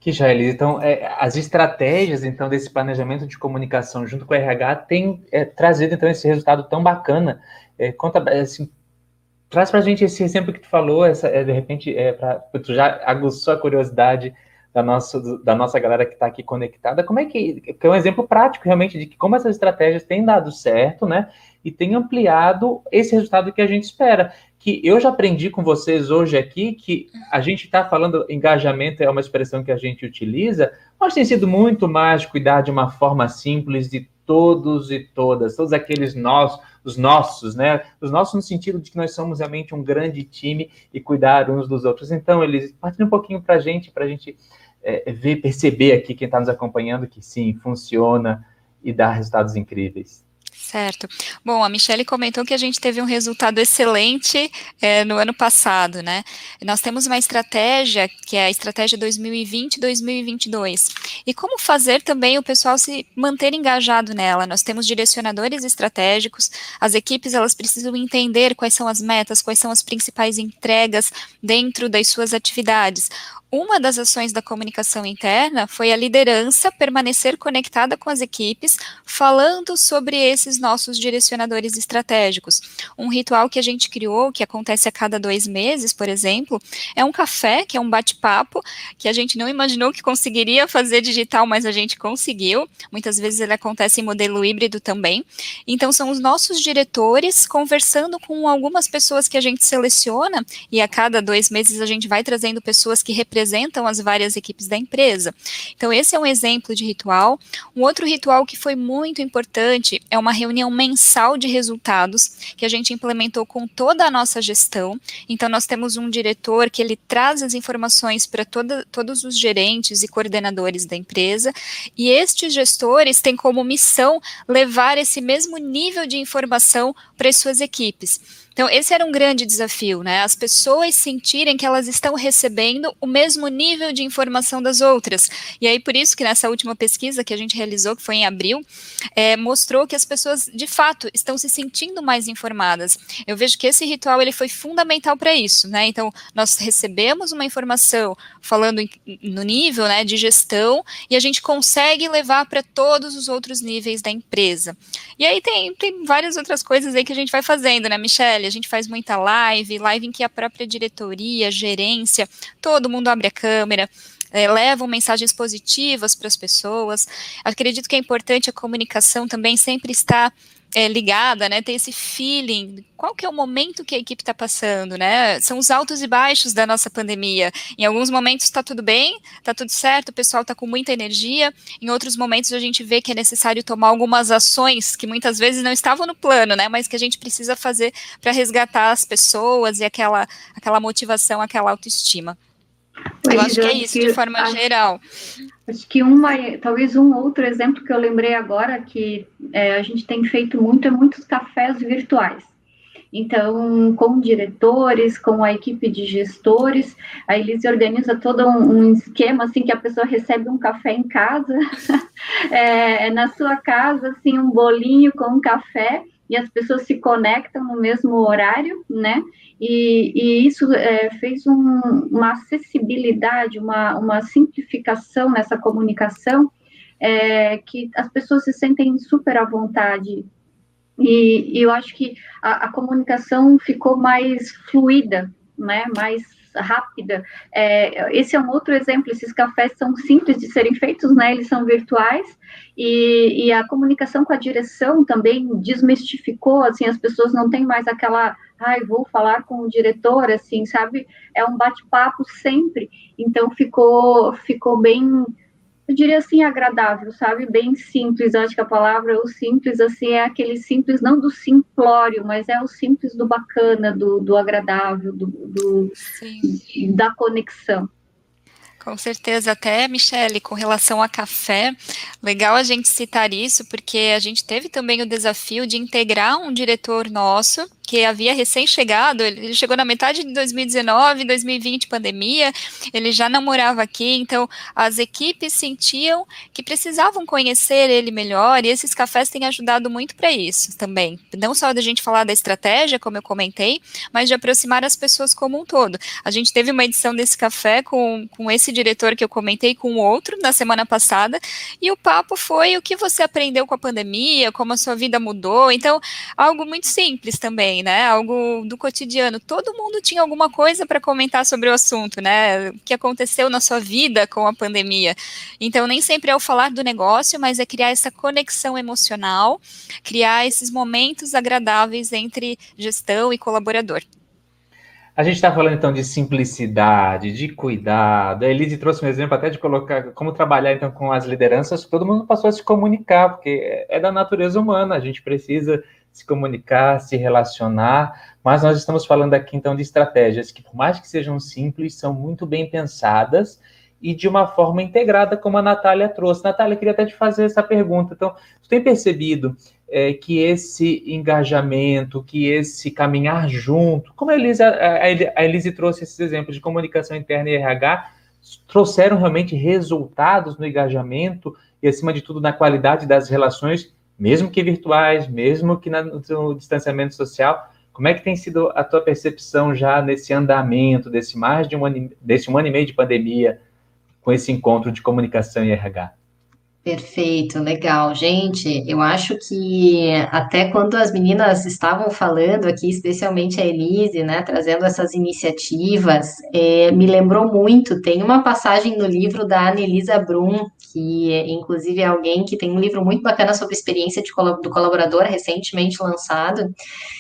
Que Elisa, então, é, as estratégias, então, desse planejamento de comunicação junto com o RH tem é, trazido, então, esse resultado tão bacana. É, conta, assim, traz para a gente esse exemplo que tu falou, essa, é, de repente, é, pra, tu já aguçou a curiosidade da nossa, da nossa galera que está aqui conectada, como é que, que é um exemplo prático realmente de que como essas estratégias têm dado certo, né? E tem ampliado esse resultado que a gente espera. Que eu já aprendi com vocês hoje aqui que a gente está falando engajamento é uma expressão que a gente utiliza, mas tem sido muito mais cuidar de uma forma simples de todos e todas, todos aqueles nós, os nossos, né? Os nossos no sentido de que nós somos realmente um grande time e cuidar uns dos outros. Então, eles partem um pouquinho para a gente, para a gente é, ver, perceber aqui quem está nos acompanhando que sim, funciona e dá resultados incríveis. Certo. Bom, a Michelle comentou que a gente teve um resultado excelente é, no ano passado, né? Nós temos uma estratégia, que é a estratégia 2020-2022. E como fazer também o pessoal se manter engajado nela? Nós temos direcionadores estratégicos, as equipes elas precisam entender quais são as metas, quais são as principais entregas dentro das suas atividades uma das ações da comunicação interna foi a liderança permanecer conectada com as equipes, falando sobre esses nossos direcionadores estratégicos. Um ritual que a gente criou, que acontece a cada dois meses, por exemplo, é um café, que é um bate-papo, que a gente não imaginou que conseguiria fazer digital, mas a gente conseguiu. Muitas vezes ele acontece em modelo híbrido também. Então, são os nossos diretores conversando com algumas pessoas que a gente seleciona, e a cada dois meses a gente vai trazendo pessoas que representam representam as várias equipes da empresa. Então, esse é um exemplo de ritual. Um outro ritual que foi muito importante é uma reunião mensal de resultados que a gente implementou com toda a nossa gestão. Então, nós temos um diretor que ele traz as informações para todos os gerentes e coordenadores da empresa, e estes gestores têm como missão levar esse mesmo nível de informação para as suas equipes. Então, esse era um grande desafio, né? As pessoas sentirem que elas estão recebendo o mesmo nível de informação das outras. E aí, por isso que nessa última pesquisa que a gente realizou, que foi em abril, é, mostrou que as pessoas, de fato, estão se sentindo mais informadas. Eu vejo que esse ritual ele foi fundamental para isso, né? Então, nós recebemos uma informação falando em, no nível né, de gestão e a gente consegue levar para todos os outros níveis da empresa. E aí tem, tem várias outras coisas aí que a gente vai fazendo, né, Michelle? A gente faz muita live, live em que a própria diretoria, gerência, todo mundo abre a câmera, é, levam mensagens positivas para as pessoas. Acredito que é importante a comunicação também sempre estar é, ligada, né, ter esse feeling, qual que é o momento que a equipe está passando, né, são os altos e baixos da nossa pandemia, em alguns momentos está tudo bem, está tudo certo, o pessoal está com muita energia, em outros momentos a gente vê que é necessário tomar algumas ações que muitas vezes não estavam no plano, né, mas que a gente precisa fazer para resgatar as pessoas e aquela, aquela motivação, aquela autoestima. Eu acho que é isso, de forma geral. Acho que uma, talvez um outro exemplo que eu lembrei agora, que é, a gente tem feito muito, é muitos cafés virtuais. Então, com diretores, com a equipe de gestores, a Elise organiza todo um, um esquema, assim, que a pessoa recebe um café em casa, é, na sua casa, assim, um bolinho com um café, e as pessoas se conectam no mesmo horário, né? E, e isso é, fez um, uma acessibilidade, uma, uma simplificação nessa comunicação, é, que as pessoas se sentem super à vontade. E, e eu acho que a, a comunicação ficou mais fluida, né? Mais rápida. É, esse é um outro exemplo. Esses cafés são simples de serem feitos, né? Eles são virtuais e, e, a comunicação com a direção também desmistificou. Assim, as pessoas não têm mais aquela, ai, vou falar com o diretor, assim, sabe? É um bate-papo sempre. Então ficou ficou bem eu diria assim, agradável, sabe? Bem simples, acho que a palavra o simples, assim, é aquele simples, não do simplório, mas é o simples do bacana, do, do agradável, do, do da conexão. Com certeza, até, Michele, com relação a café, legal a gente citar isso, porque a gente teve também o desafio de integrar um diretor nosso que havia recém-chegado, ele chegou na metade de 2019, 2020, pandemia, ele já não morava aqui, então as equipes sentiam que precisavam conhecer ele melhor, e esses cafés têm ajudado muito para isso também. Não só da gente falar da estratégia, como eu comentei, mas de aproximar as pessoas como um todo. A gente teve uma edição desse café com, com esse diretor que eu comentei, com outro, na semana passada, e o papo foi o que você aprendeu com a pandemia, como a sua vida mudou, então, algo muito simples também, né? Algo do cotidiano. Todo mundo tinha alguma coisa para comentar sobre o assunto, né? O que aconteceu na sua vida com a pandemia. Então, nem sempre é o falar do negócio, mas é criar essa conexão emocional, criar esses momentos agradáveis entre gestão e colaborador. A gente está falando então de simplicidade, de cuidado. A Elise trouxe um exemplo até de colocar como trabalhar então com as lideranças. Todo mundo passou a se comunicar, porque é da natureza humana. A gente precisa se comunicar, se relacionar, mas nós estamos falando aqui então de estratégias que, por mais que sejam simples, são muito bem pensadas e de uma forma integrada, como a Natália trouxe. Natália, queria até te fazer essa pergunta. Então, você tem percebido é, que esse engajamento, que esse caminhar junto, como a Elise, a, a Elise trouxe esses exemplos de comunicação interna e RH, trouxeram realmente resultados no engajamento e, acima de tudo, na qualidade das relações mesmo que virtuais, mesmo que no distanciamento social, como é que tem sido a tua percepção já nesse andamento, desse mais de um ano, desse um ano e meio de pandemia, com esse encontro de comunicação e RH? Perfeito, legal. Gente, eu acho que até quando as meninas estavam falando aqui, especialmente a Elise, né, trazendo essas iniciativas, é, me lembrou muito. Tem uma passagem no livro da Annelisa Brum, que inclusive é alguém que tem um livro muito bacana sobre experiência de, do colaborador, recentemente lançado,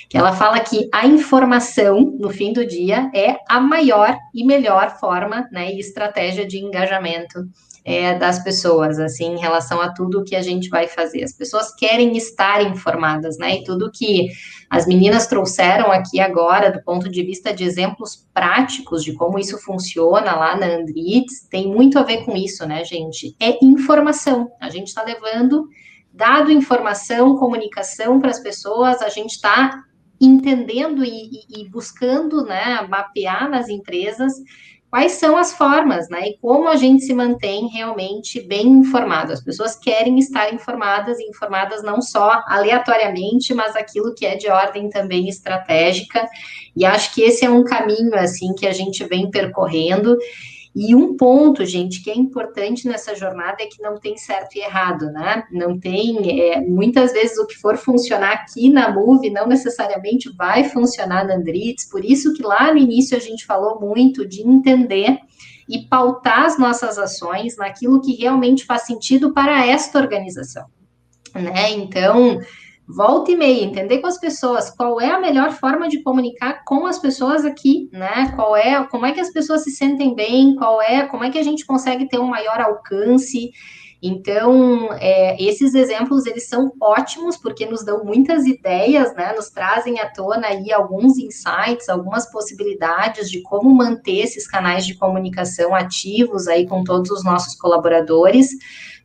que ela fala que a informação, no fim do dia, é a maior e melhor forma né, e estratégia de engajamento é, das pessoas, assim, em relação a tudo que a gente vai fazer. As pessoas querem estar informadas, né? E tudo que as meninas trouxeram aqui agora, do ponto de vista de exemplos práticos de como isso funciona lá na Andritz, tem muito a ver com isso, né, gente? É informação. A gente está levando dado informação, comunicação para as pessoas, a gente está entendendo e, e, e buscando, né, mapear nas empresas quais são as formas, né? E como a gente se mantém realmente bem informado. As pessoas querem estar informadas e informadas não só aleatoriamente, mas aquilo que é de ordem também estratégica. E acho que esse é um caminho assim que a gente vem percorrendo e um ponto, gente, que é importante nessa jornada é que não tem certo e errado, né? Não tem, é, muitas vezes o que for funcionar aqui na Move não necessariamente vai funcionar na Andritz, por isso que lá no início a gente falou muito de entender e pautar as nossas ações naquilo que realmente faz sentido para esta organização, né? Então, volta e meia, entender com as pessoas qual é a melhor forma de comunicar com as pessoas aqui, né? Qual é, como é que as pessoas se sentem bem, qual é, como é que a gente consegue ter um maior alcance. Então, é, esses exemplos, eles são ótimos, porque nos dão muitas ideias, né, nos trazem à tona aí alguns insights, algumas possibilidades de como manter esses canais de comunicação ativos aí com todos os nossos colaboradores,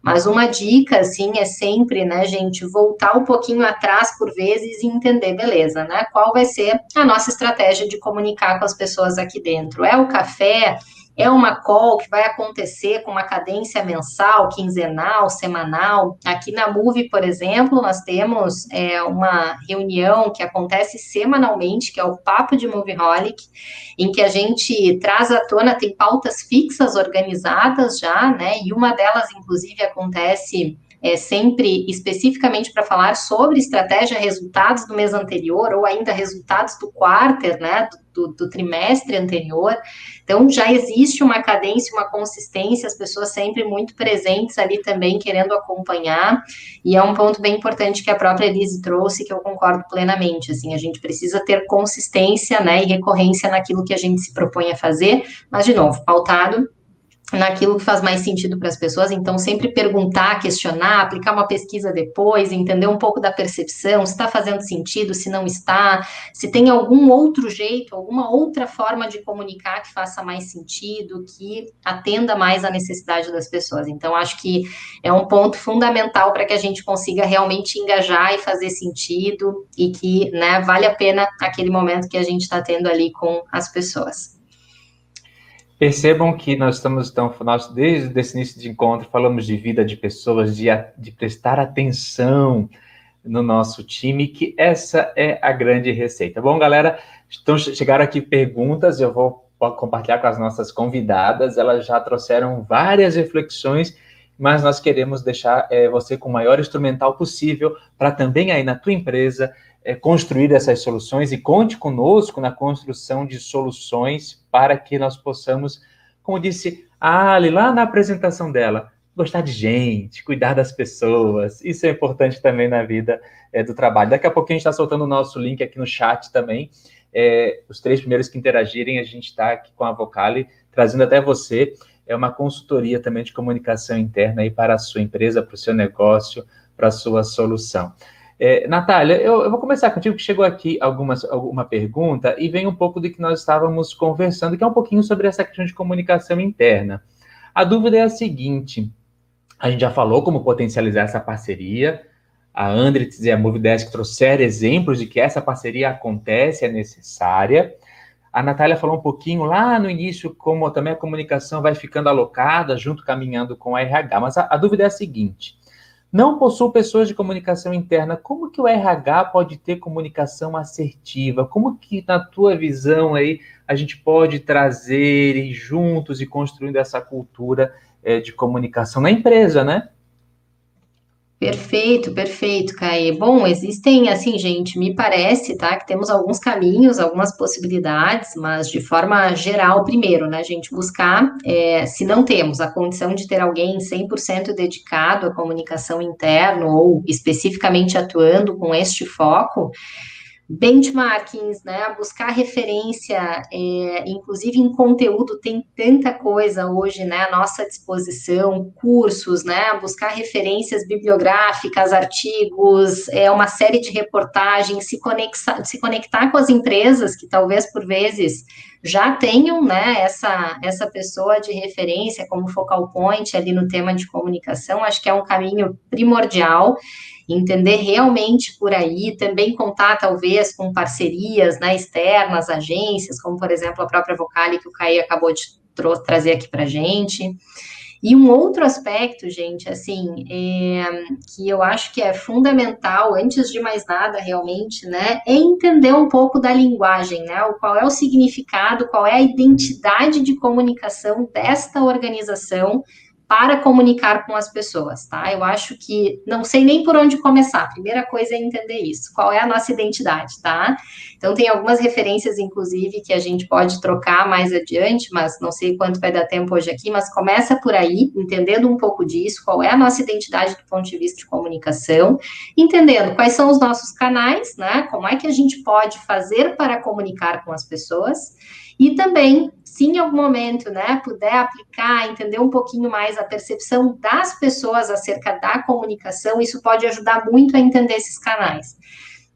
mas uma dica, assim, é sempre, né, gente, voltar um pouquinho atrás por vezes e entender, beleza, né? Qual vai ser a nossa estratégia de comunicar com as pessoas aqui dentro? É o café? É uma call que vai acontecer com uma cadência mensal, quinzenal, semanal. Aqui na Move, por exemplo, nós temos é, uma reunião que acontece semanalmente, que é o Papo de Moveholic, em que a gente traz à tona, tem pautas fixas organizadas já, né? E uma delas, inclusive, acontece é, sempre especificamente para falar sobre estratégia, resultados do mês anterior, ou ainda resultados do quarter, né, do, do, trimestre anterior. Então, já existe uma cadência, uma consistência, as pessoas sempre muito presentes ali também, querendo acompanhar, e é um ponto bem importante que a própria Elise trouxe, que eu concordo plenamente, assim, a gente precisa ter consistência, né, e recorrência naquilo que a gente se propõe a fazer, mas, de novo, pautado naquilo que faz mais sentido para as pessoas, então sempre perguntar, questionar, aplicar uma pesquisa depois, entender um pouco da percepção, se está fazendo sentido, se não está, se tem algum outro jeito, alguma outra forma de comunicar que faça mais sentido, que atenda mais à necessidade das pessoas. Então, acho que é um ponto fundamental para que a gente consiga realmente engajar e fazer sentido e que, né, vale a pena aquele momento que a gente está tendo ali com as pessoas. Percebam que nós estamos, então, nós, desde esse início de encontro, falamos de vida de pessoas, de, de prestar atenção no nosso time, que essa é a grande receita. Bom, galera, então chegaram aqui perguntas, eu vou compartilhar com as nossas convidadas, elas já trouxeram várias reflexões, mas nós queremos deixar é, você com o maior instrumental possível para também aí na tua empresa é, construir essas soluções e conte conosco na construção de soluções para que nós possamos, como disse a Ali lá na apresentação dela, gostar de gente, cuidar das pessoas. Isso é importante também na vida é, do trabalho. Daqui a pouco a gente está soltando o nosso link aqui no chat também. É, os três primeiros que interagirem, a gente está aqui com a Vocale, trazendo até você é uma consultoria também de comunicação interna aí para a sua empresa, para o seu negócio, para a sua solução. É, Natália, eu, eu, vou começar contigo, que chegou aqui algumas, alguma pergunta e vem um pouco do que nós estávamos conversando, que é um pouquinho sobre essa questão de comunicação interna. A dúvida é a seguinte: a gente já falou como potencializar essa parceria, a Andritz e a Movidesk trouxeram exemplos de que essa parceria acontece, é necessária. A Natália falou um pouquinho lá no início como também a comunicação vai ficando alocada, junto caminhando com a RH, mas a, a dúvida é a seguinte: não possuo pessoas de comunicação interna. Como que o RH pode ter comunicação assertiva? Como que, na tua visão aí, a gente pode trazer juntos e construindo essa cultura é, de comunicação na empresa, né? Perfeito, perfeito, Caê. Bom, existem, assim, gente, me parece, tá, que temos alguns caminhos, algumas possibilidades, mas de forma geral, primeiro, né, gente, buscar, é, se não temos a condição de ter alguém 100% dedicado à comunicação interna ou especificamente atuando com este foco, benchmarkings, né? Buscar referência, é, inclusive em conteúdo, tem tanta coisa hoje, né? À nossa disposição, cursos, né? Buscar referências bibliográficas, artigos, é uma série de reportagens, se conectar, se conectar com as empresas que talvez por vezes já tenham, né? Essa essa pessoa de referência como focal point ali no tema de comunicação, acho que é um caminho primordial entender realmente por aí, também contar talvez com parcerias né, externas, agências, como por exemplo a própria Vocali que o Caí acabou de trazer aqui para gente. E um outro aspecto, gente, assim, é, que eu acho que é fundamental, antes de mais nada, realmente, né, é entender um pouco da linguagem, né, qual é o significado, qual é a identidade de comunicação desta organização para comunicar com as pessoas, tá? Eu acho que não sei nem por onde começar. A primeira coisa é entender isso. Qual é a nossa identidade, tá? Então tem algumas referências, inclusive, que a gente pode trocar mais adiante, mas não sei quanto vai dar tempo hoje aqui, mas começa por aí, entendendo um pouco disso, qual é a nossa identidade do ponto de vista de comunicação, entendendo quais são os nossos canais, né? Como é que a gente pode fazer para comunicar com as pessoas e também, se em algum momento, né, puder aplicar, entender um pouquinho mais a percepção das pessoas acerca da comunicação, isso pode ajudar muito a entender esses canais.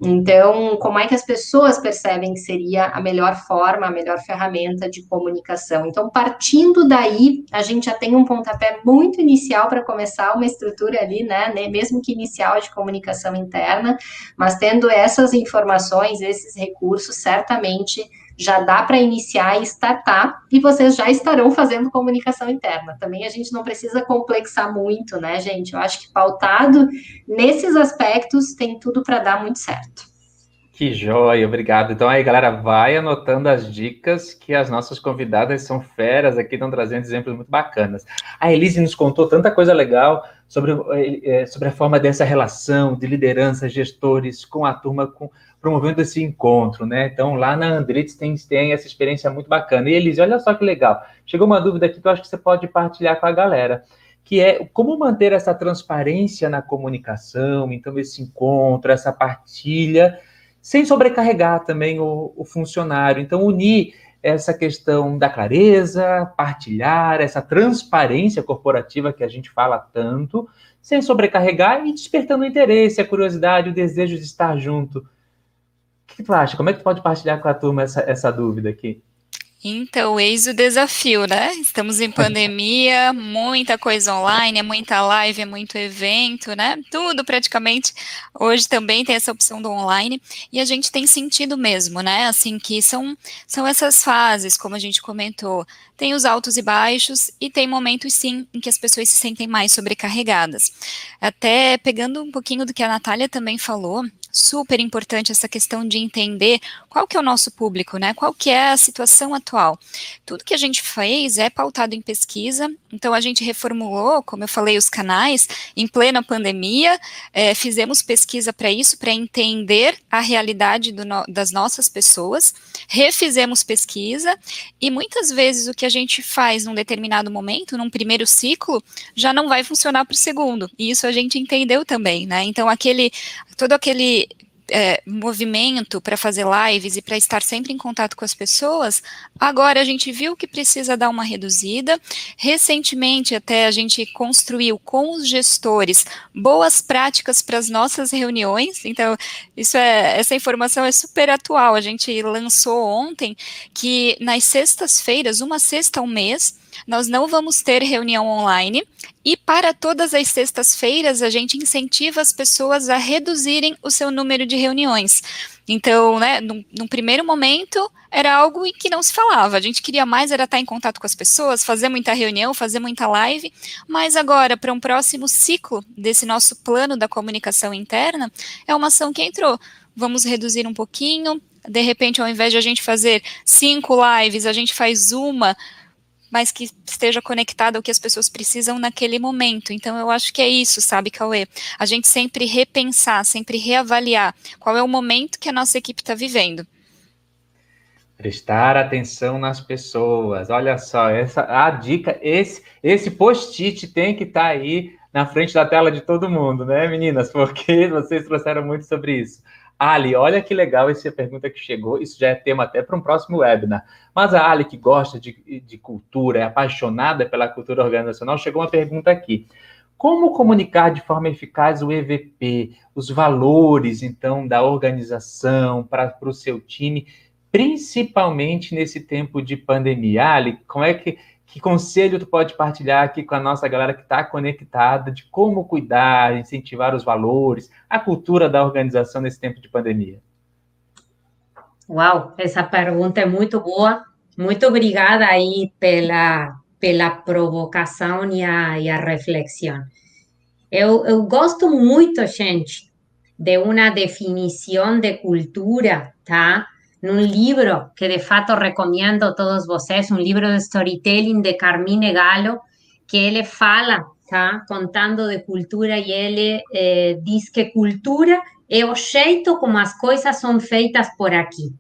Então, como é que as pessoas percebem que seria a melhor forma, a melhor ferramenta de comunicação? Então, partindo daí, a gente já tem um pontapé muito inicial para começar uma estrutura ali, né, mesmo que inicial de comunicação interna, mas tendo essas informações, esses recursos, certamente já dá para iniciar e startar e vocês já estarão fazendo comunicação interna. Também a gente não precisa complexar muito, né, gente? Eu acho que pautado nesses aspectos tem tudo para dar muito certo. Que joia, obrigado. Então aí, galera, vai anotando as dicas que as nossas convidadas são feras aqui, estão trazendo exemplos muito bacanas. A Elise nos contou tanta coisa legal sobre, eh, sobre a forma dessa relação de liderança, gestores com a turma, com, promovendo esse encontro, né? Então, lá na Andritz tem, tem essa experiência muito bacana. E Elise, olha só que legal. Chegou uma dúvida aqui que eu acho que você pode partilhar com a galera, que é como manter essa transparência na comunicação, então esse encontro, essa partilha, sem sobrecarregar também o, o funcionário. Então, unir essa questão da clareza, partilhar, essa transparência corporativa que a gente fala tanto, sem sobrecarregar e despertando o interesse, a curiosidade, o desejo de estar junto que tu acha? Como é que tu pode partilhar com a turma essa, essa dúvida aqui? Então, eis o desafio, né? Estamos em pandemia, muita coisa online, é muita live, é muito evento, né? Tudo praticamente. Hoje também tem essa opção do online e a gente tem sentido mesmo, né? Assim que são são essas fases, como a gente comentou, tem os altos e baixos e tem momentos sim em que as pessoas se sentem mais sobrecarregadas. Até pegando um pouquinho do que a Natália também falou, super importante essa questão de entender qual que é o nosso público, né? Qual que é a situação atual. Tudo que a gente fez é pautado em pesquisa, então a gente reformulou, como eu falei, os canais em plena pandemia, é, fizemos pesquisa para isso, para entender a realidade no, das nossas pessoas, refizemos pesquisa e muitas vezes o que a gente faz num determinado momento, num primeiro ciclo, já não vai funcionar para o segundo. E isso a gente entendeu também, né? Então aquele todo aquele é, movimento para fazer lives e para estar sempre em contato com as pessoas, agora a gente viu que precisa dar uma reduzida. Recentemente, até a gente construiu com os gestores boas práticas para as nossas reuniões. Então, isso é, essa informação é super atual. A gente lançou ontem que nas sextas-feiras, uma sexta ao mês, nós não vamos ter reunião online e para todas as sextas-feiras a gente incentiva as pessoas a reduzirem o seu número de reuniões. Então, né, num, num, primeiro momento era algo em que não se falava. A gente queria mais era estar em contato com as pessoas, fazer muita reunião, fazer muita live, mas agora para um próximo ciclo desse nosso plano da comunicação interna é uma ação que entrou. Vamos reduzir um pouquinho. De repente, ao invés de a gente fazer cinco lives, a gente faz uma mas que esteja conectada ao que as pessoas precisam naquele momento. Então, eu acho que é isso, sabe, Cauê? A gente sempre repensar, sempre reavaliar qual é o momento que a nossa equipe está vivendo. Prestar atenção nas pessoas. Olha só, essa a dica, esse esse post-it tem que estar tá aí na frente da tela de todo mundo, né, meninas? Porque vocês trouxeram muito sobre isso. Ali, olha que legal essa pergunta que chegou. Isso já é tema até para um próximo webinar. Mas a Ali, que gosta de, de cultura, é apaixonada pela cultura organizacional, chegou uma pergunta aqui. Como comunicar de forma eficaz o EVP, os valores, então, da organização para o seu time, principalmente nesse tempo de pandemia? Ali, como é que que conselho tu pode partilhar aqui com a nossa galera que está conectada de como cuidar, incentivar os valores, a cultura da organização nesse tempo de pandemia? Uau, essa pergunta é muito boa. Muito obrigada aí pela, pela provocação e a, e a reflexão. Eu, eu gosto muito, gente, de uma definição de cultura, tá? Un libro que de fato recomiendo a todos vosotros, un libro de storytelling de Carmine Galo, que él fala, tá? contando de cultura y él eh, dice que cultura es o jeito como as coisas son feitas por aquí.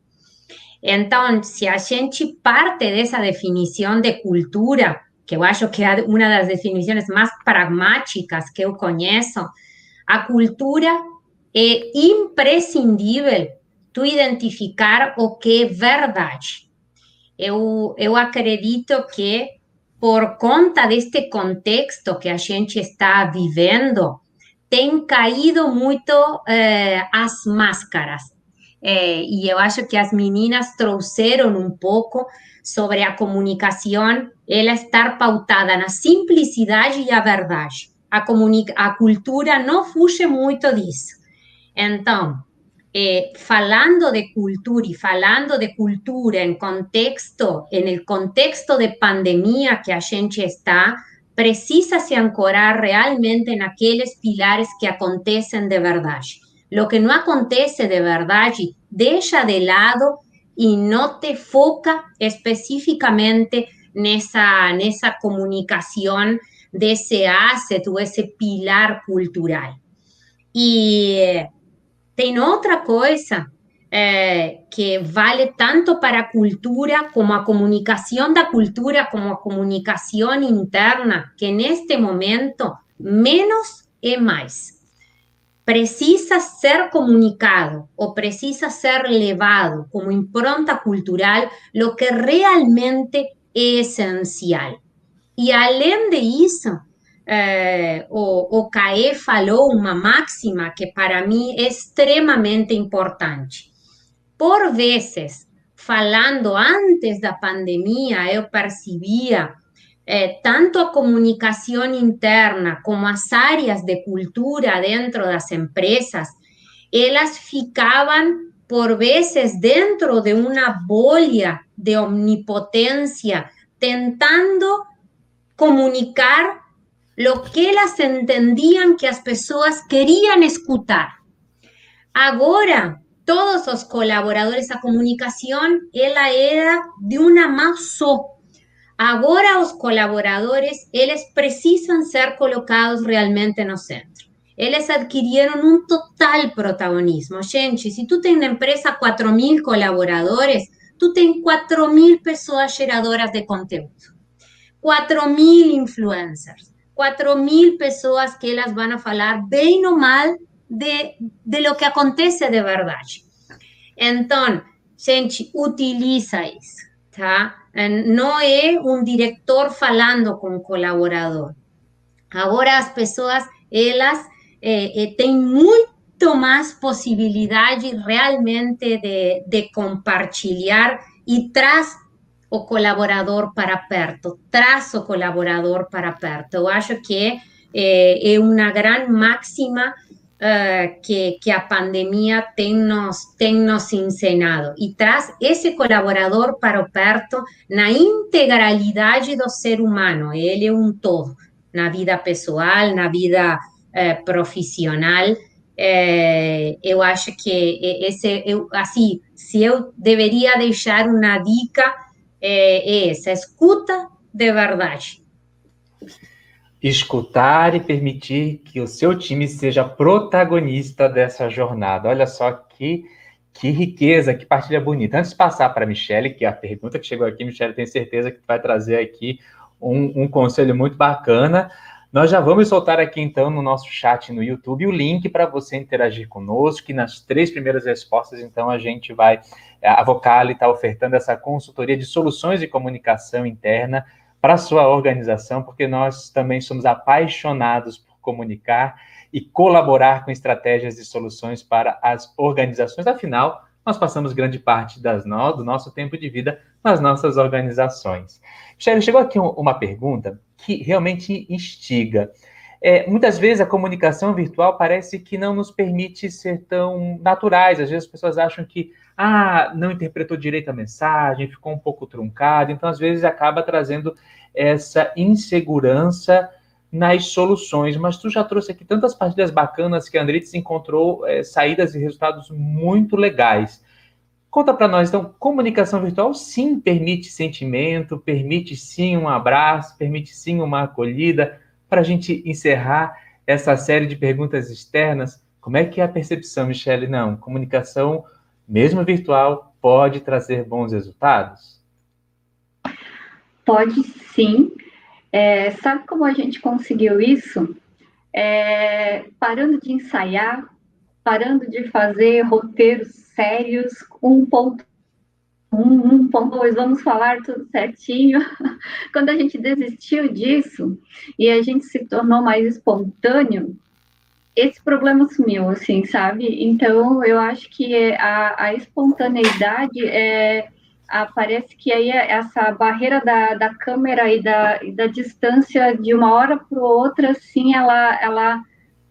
Entonces, si a gente parte de esa definición de cultura, que eu acho que é uma das definições mais pragmáticas que eu conheço, a cultura é imprescindível tu identificar o que é verdade. Eu, eu acredito que, por conta deste contexto que a gente está vivendo, tem caído muito eh, as máscaras. Eh, e eu acho que as meninas trouxeram um pouco sobre a comunicação, ela estar pautada na simplicidade e a verdade. A, a cultura não fuge muito disso. Então, eh, falando de cultura y falando de cultura en contexto, en el contexto de pandemia que a gente está, precisa se ancorar realmente en aquellos pilares que acontecen de verdad. Lo que no acontece de verdad, deja de lado y no te foca específicamente en esa, en esa comunicación de ese asset o ese pilar cultural. Y Tem outra coisa que vale tanto para a cultura como a comunicação da cultura, como a comunicação interna, que neste momento menos é mais. Precisa ser comunicado ou precisa ser levado como impronta cultural lo que realmente é essencial. E além disso, eh, o, o falou uma máxima que para mim é extremamente importante. Por vezes, falando antes da pandemia, eu percebia eh, tanto a comunicação interna como as áreas de cultura dentro das empresas, elas ficavam por vezes dentro de uma bolha de omnipotência, tentando comunicar lo que elas entendían que as pessoas querían escutar. Agora, todos os colaboradores, a comunicação, ela era de uma mão só. Agora, os colaboradores, eles precisam ser colocados realmente no centro. Eles adquirieron um total protagonismo. Gente, se tú tem na empresa 4 mil colaboradores, tú tem 4 mil pessoas geradoras de conteúdo, 4 mil influencers. 4 mil pessoas que elas vão falar bem ou mal de, de lo que acontece de verdade. Então, gente, utiliza isso, tá? Não é um diretor falando com um colaborador. Agora as pessoas, elas eh, eh, têm muito mais possibilidade realmente de, de compartilhar e traz o colaborador para perto, traz o colaborador para perto. Eu acho que é, é uma máxima uh, que, a pandemia tem nos, tem nos ensinado e traz esse colaborador para perto na integralidade do ser humano. Ele é um todo, na vida pessoal, na vida uh, profissional. É, eu acho que esse, eu, assim, se eu deveria deixar dica é essa: escuta de verdade. Escutar e permitir que o seu time seja protagonista dessa jornada. Olha só que, que riqueza, que partilha bonita. Antes de passar para a Michelle, que é a pergunta que chegou aqui, Michelle, tenho certeza que vai trazer aqui um, um conselho muito bacana. Nós já vamos soltar aqui então no nosso chat no YouTube o link para você interagir conosco, que nas três primeiras respostas, então, a gente vai. A Vocali está ofertando essa consultoria de soluções de comunicação interna para sua organização, porque nós também somos apaixonados por comunicar e colaborar com estratégias e soluções para as organizações. Afinal, nós passamos grande parte das no, do nosso tempo de vida nas nossas organizações. Michele, chegou aqui uma pergunta que realmente instiga. É, muitas vezes a comunicação virtual parece que não nos permite ser tão naturais. Às vezes as pessoas acham que ah, não interpretou direito a mensagem, ficou um pouco truncado, então às vezes acaba trazendo essa insegurança nas soluções. Mas tu já trouxe aqui tantas partilhas bacanas que a Andrites encontrou é, saídas e resultados muito legais. Conta para nós, então, comunicação virtual sim permite sentimento, permite sim um abraço, permite sim uma acolhida. Para a gente encerrar essa série de perguntas externas, como é que é a percepção, Michele? Não, comunicação mesmo virtual, pode trazer bons resultados? Pode sim. É, sabe como a gente conseguiu isso? É, parando de ensaiar, parando de fazer roteiros sérios, um ponto um, um ponto dois, vamos falar tudo certinho. Quando a gente desistiu disso e a gente se tornou mais espontâneo, esse problema sumiu, assim, sabe? Então, eu acho que a, a espontaneidade é, parece que aí é essa barreira da, da câmera e da, e da distância de uma hora para outra, assim, ela, ela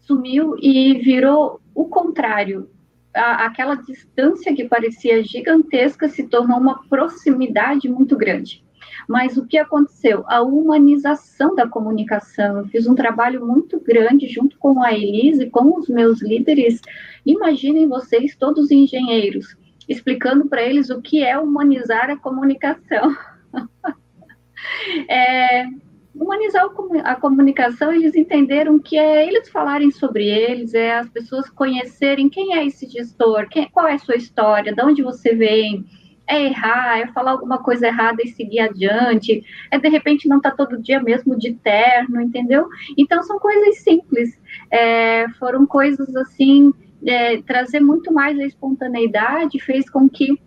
sumiu e virou o contrário. A, aquela distância que parecia gigantesca se tornou uma proximidade muito grande. Mas o que aconteceu? A humanização da comunicação. Eu fiz um trabalho muito grande junto com a Elise, com os meus líderes. Imaginem vocês, todos engenheiros, explicando para eles o que é humanizar a comunicação. é, humanizar a comunicação, eles entenderam que é eles falarem sobre eles, é as pessoas conhecerem quem é esse gestor, quem, qual é a sua história, de onde você vem, é errar, é falar alguma coisa errada e seguir adiante, é de repente não estar tá todo dia mesmo de terno, entendeu? Então são coisas simples, é, foram coisas assim, é, trazer muito mais a espontaneidade fez com que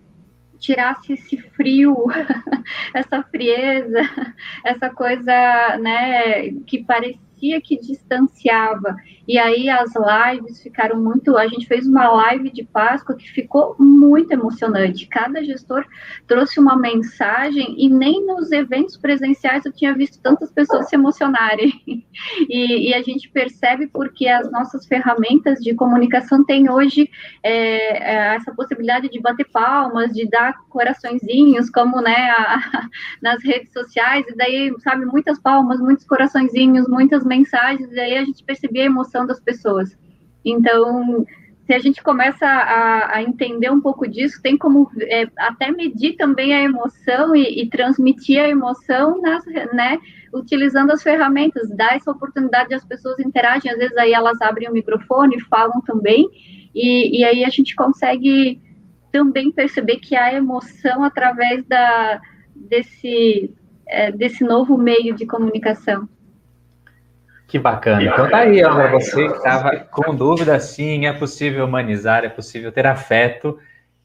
tirasse esse frio, essa frieza, essa coisa, né, que parecia que distanciava. E aí as lives ficaram muito. A gente fez uma live de Páscoa que ficou muito emocionante. Cada gestor trouxe uma mensagem e nem nos eventos presenciais eu tinha visto tantas pessoas se emocionarem. E, e a gente percebe porque as nossas ferramentas de comunicação têm hoje é, é, essa possibilidade de bater palmas, de dar coraçõezinhos, como né, a, nas redes sociais, e daí, sabe, muitas palmas, muitos coraçõezinhos, muitas mensagens, e aí a gente percebia a emoção das pessoas. Então, se a gente começa a, a entender um pouco disso, tem como é, até medir também a emoção e, e, transmitir a emoção nas, né, utilizando as ferramentas, dar essa oportunidade as pessoas interagem, às vezes aí elas abrem o microfone, falam também, e, e aí a gente consegue também perceber que há emoção através da, desse, é, desse novo meio de comunicação. Que bacana. Então tá aí, ó, você que estava com dúvida, sim, é possível humanizar, é possível ter afeto,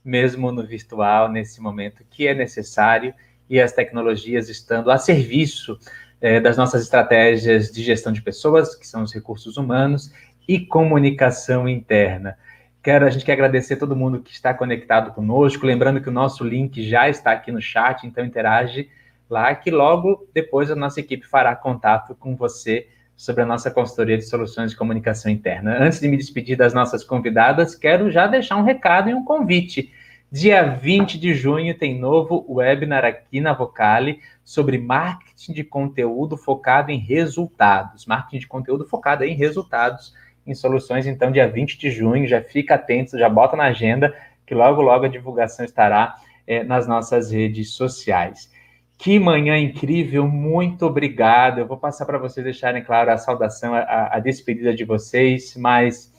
mesmo no virtual, nesse momento que é necessário, e as tecnologias estando a serviço é, das nossas estratégias de gestão de pessoas, que são os recursos humanos, e comunicação interna. Quero, a gente quer agradecer todo mundo que está conectado conosco, lembrando que o nosso link já está aqui no chat, então interage lá, que logo depois a nossa equipe fará contato com você sobre a nossa consultoria de soluções de comunicação interna. Antes de me despedir das nossas convidadas, quero já deixar um recado e um convite. Dia 20 de junho tem novo webinar aqui na Vocale sobre marketing de conteúdo focado em resultados. Marketing de conteúdo focado em resultados, em soluções. Então, dia 20 de junho, já fica atento, já bota na agenda, que logo, logo a divulgação estará é, nas nossas redes sociais. Que manhã incrível, muito obrigado. Eu vou passar para vocês deixarem claro a saudação, a, a despedida de vocês, mas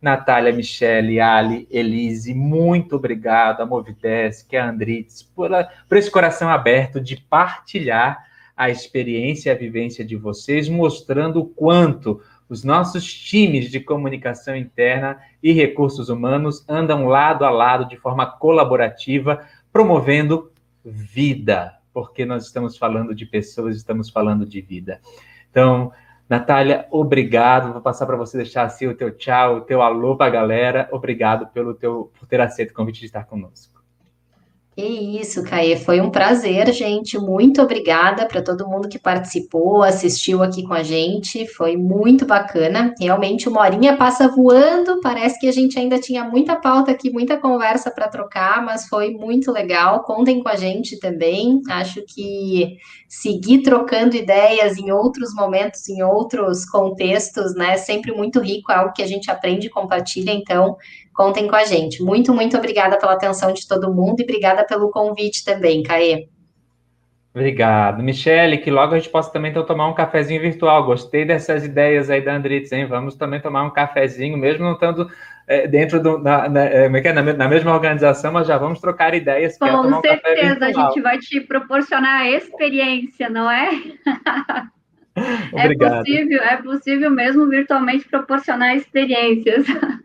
Natália, Michele, Ali, Elise, muito obrigado, a Movidesk, a Andritz, por, por esse coração aberto de partilhar a experiência e a vivência de vocês, mostrando o quanto os nossos times de comunicação interna e recursos humanos andam lado a lado de forma colaborativa, promovendo vida, porque nós estamos falando de pessoas, estamos falando de vida. Então, Natália, obrigado. Vou passar para você deixar assim o teu tchau, o teu alô para a galera. Obrigado pelo teu, por ter aceito o convite de estar conosco. Que isso, Caê, foi um prazer, gente. Muito obrigada para todo mundo que participou, assistiu aqui com a gente. Foi muito bacana. Realmente, uma horinha passa voando. Parece que a gente ainda tinha muita pauta aqui, muita conversa para trocar, mas foi muito legal. Contem com a gente também. Acho que seguir trocando ideias em outros momentos, em outros contextos, né? Sempre muito rico, é algo que a gente aprende e compartilha. Então, contem com a gente. Muito, muito obrigada pela atenção de todo mundo e obrigada pelo convite também, Caê. Obrigado. Michele, que logo a gente possa também então, tomar um cafezinho virtual. Gostei dessas ideias aí da Andritz, hein? Vamos também tomar um cafezinho, mesmo não estando é, dentro do, na, na, é, é na, na, mesma organização, mas já vamos trocar ideias. Com um certeza, a gente vai te proporcionar a experiência, não é? É possível, é possível mesmo virtualmente proporcionar experiências.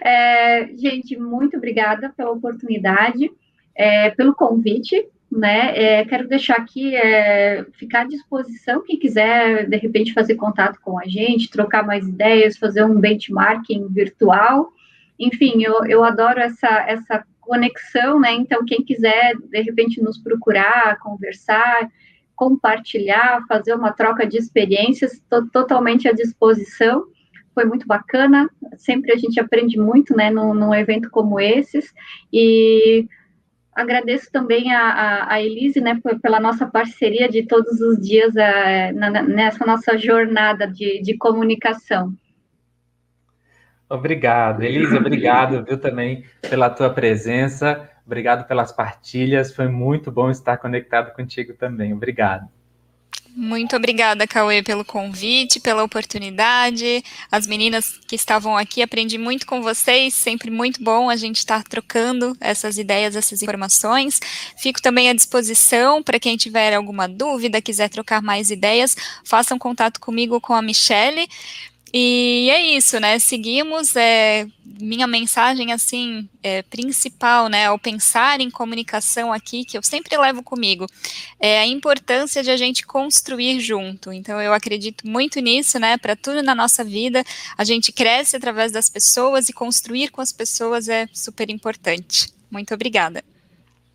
É, gente, muito obrigada pela oportunidade, é, pelo convite. Né? É, quero deixar aqui, é, ficar à disposição, quem quiser, de repente, fazer contato com a gente, trocar mais ideias, fazer um benchmarking virtual. Enfim, eu, eu adoro essa, essa conexão, né? Então, quem quiser, de repente, nos procurar, conversar, compartilhar, fazer uma troca de experiências, estou totalmente à disposição. Foi muito bacana, sempre a gente aprende muito, né, num, num evento como esses, e agradeço também a, a, a, Elise, né, pela nossa parceria de todos os dias a, na, nessa nossa jornada de, de comunicação. Obrigado, Elise, obrigado, viu, também pela tua presença. Obrigado pelas partilhas. Foi muito bom estar conectado contigo também. Obrigado. Muito obrigada, Cauê, pelo convite, pela oportunidade. As meninas que estavam aqui, aprendi muito com vocês, sempre muito bom a gente estar trocando essas ideias, essas informações. Fico também à disposição para quem tiver alguma dúvida, quiser trocar mais ideias, façam contato comigo com a Michelle. E é isso, né? Seguimos. É, minha mensagem assim é, principal, né, ao pensar em comunicação aqui, que eu sempre levo comigo, é a importância de a gente construir junto. Então, eu acredito muito nisso, né? Para tudo na nossa vida, a gente cresce através das pessoas e construir com as pessoas é super importante. Muito obrigada.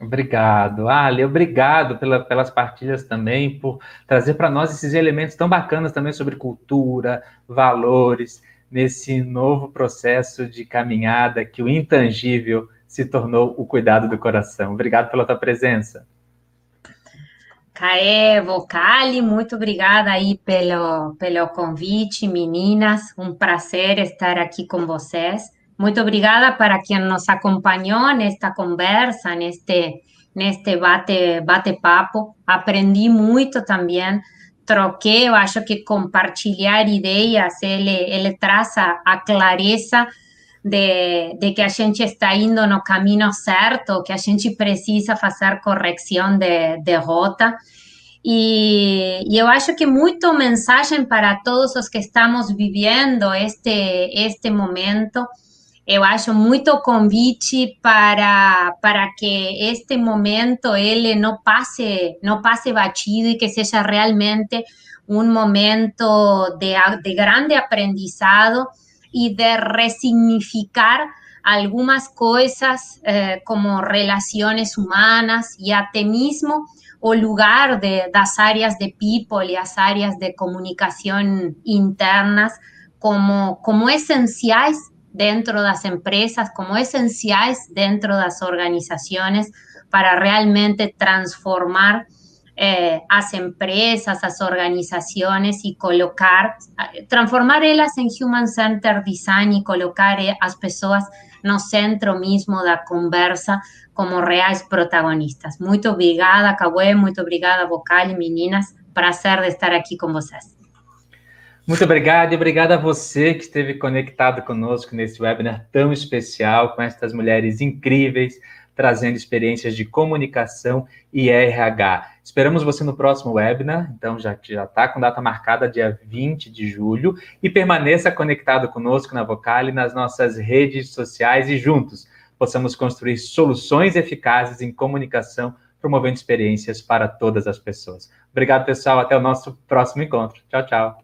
Obrigado, Ali, obrigado pela, pelas partilhas também, por trazer para nós esses elementos tão bacanas também sobre cultura, valores, nesse novo processo de caminhada que o intangível se tornou o cuidado do coração. Obrigado pela tua presença. Caê Vocali, muito obrigada aí pelo, pelo convite, meninas. Um prazer estar aqui com vocês. Muito obrigada para quem nos acompanhou nesta conversa, neste, neste bate, bate-papo. Aprendi muito também, troquei, eu acho que compartilhar ideias, ele, ele traz a, a clareza de, de, que a gente está indo no caminho certo, que a gente precisa fazer correção de, de rota. E, e, eu acho que muito mensagem para todos os que estamos vivendo este, este momento eu acho muito convite para, para que este momento ele não passe, não passe batido e que seja realmente um momento de, de grande aprendizado e de ressignificar algumas coisas eh, como relações humanas e até mesmo o lugar de, das áreas de people e as áreas de comunicação internas como, como essenciais dentro de las empresas, como esenciales dentro de las organizaciones para realmente transformar eh, empresas, las organizaciones y colocar, transformar ellas en Human Center Design y colocar a las personas no centro mesmo da conversa como reais protagonistas. Muito obrigada, Cauê, muito obrigada, Vocal e meninas. Prazer de estar aqui com vocês. Muito obrigado e obrigado a você que esteve conectado conosco nesse webinar tão especial com estas mulheres incríveis trazendo experiências de comunicação e RH. Esperamos você no próximo webinar, então já está com data marcada, dia 20 de julho, e permaneça conectado conosco na Vocale, nas nossas redes sociais e juntos possamos construir soluções eficazes em comunicação, promovendo experiências para todas as pessoas. Obrigado, pessoal. Até o nosso próximo encontro. Tchau, tchau.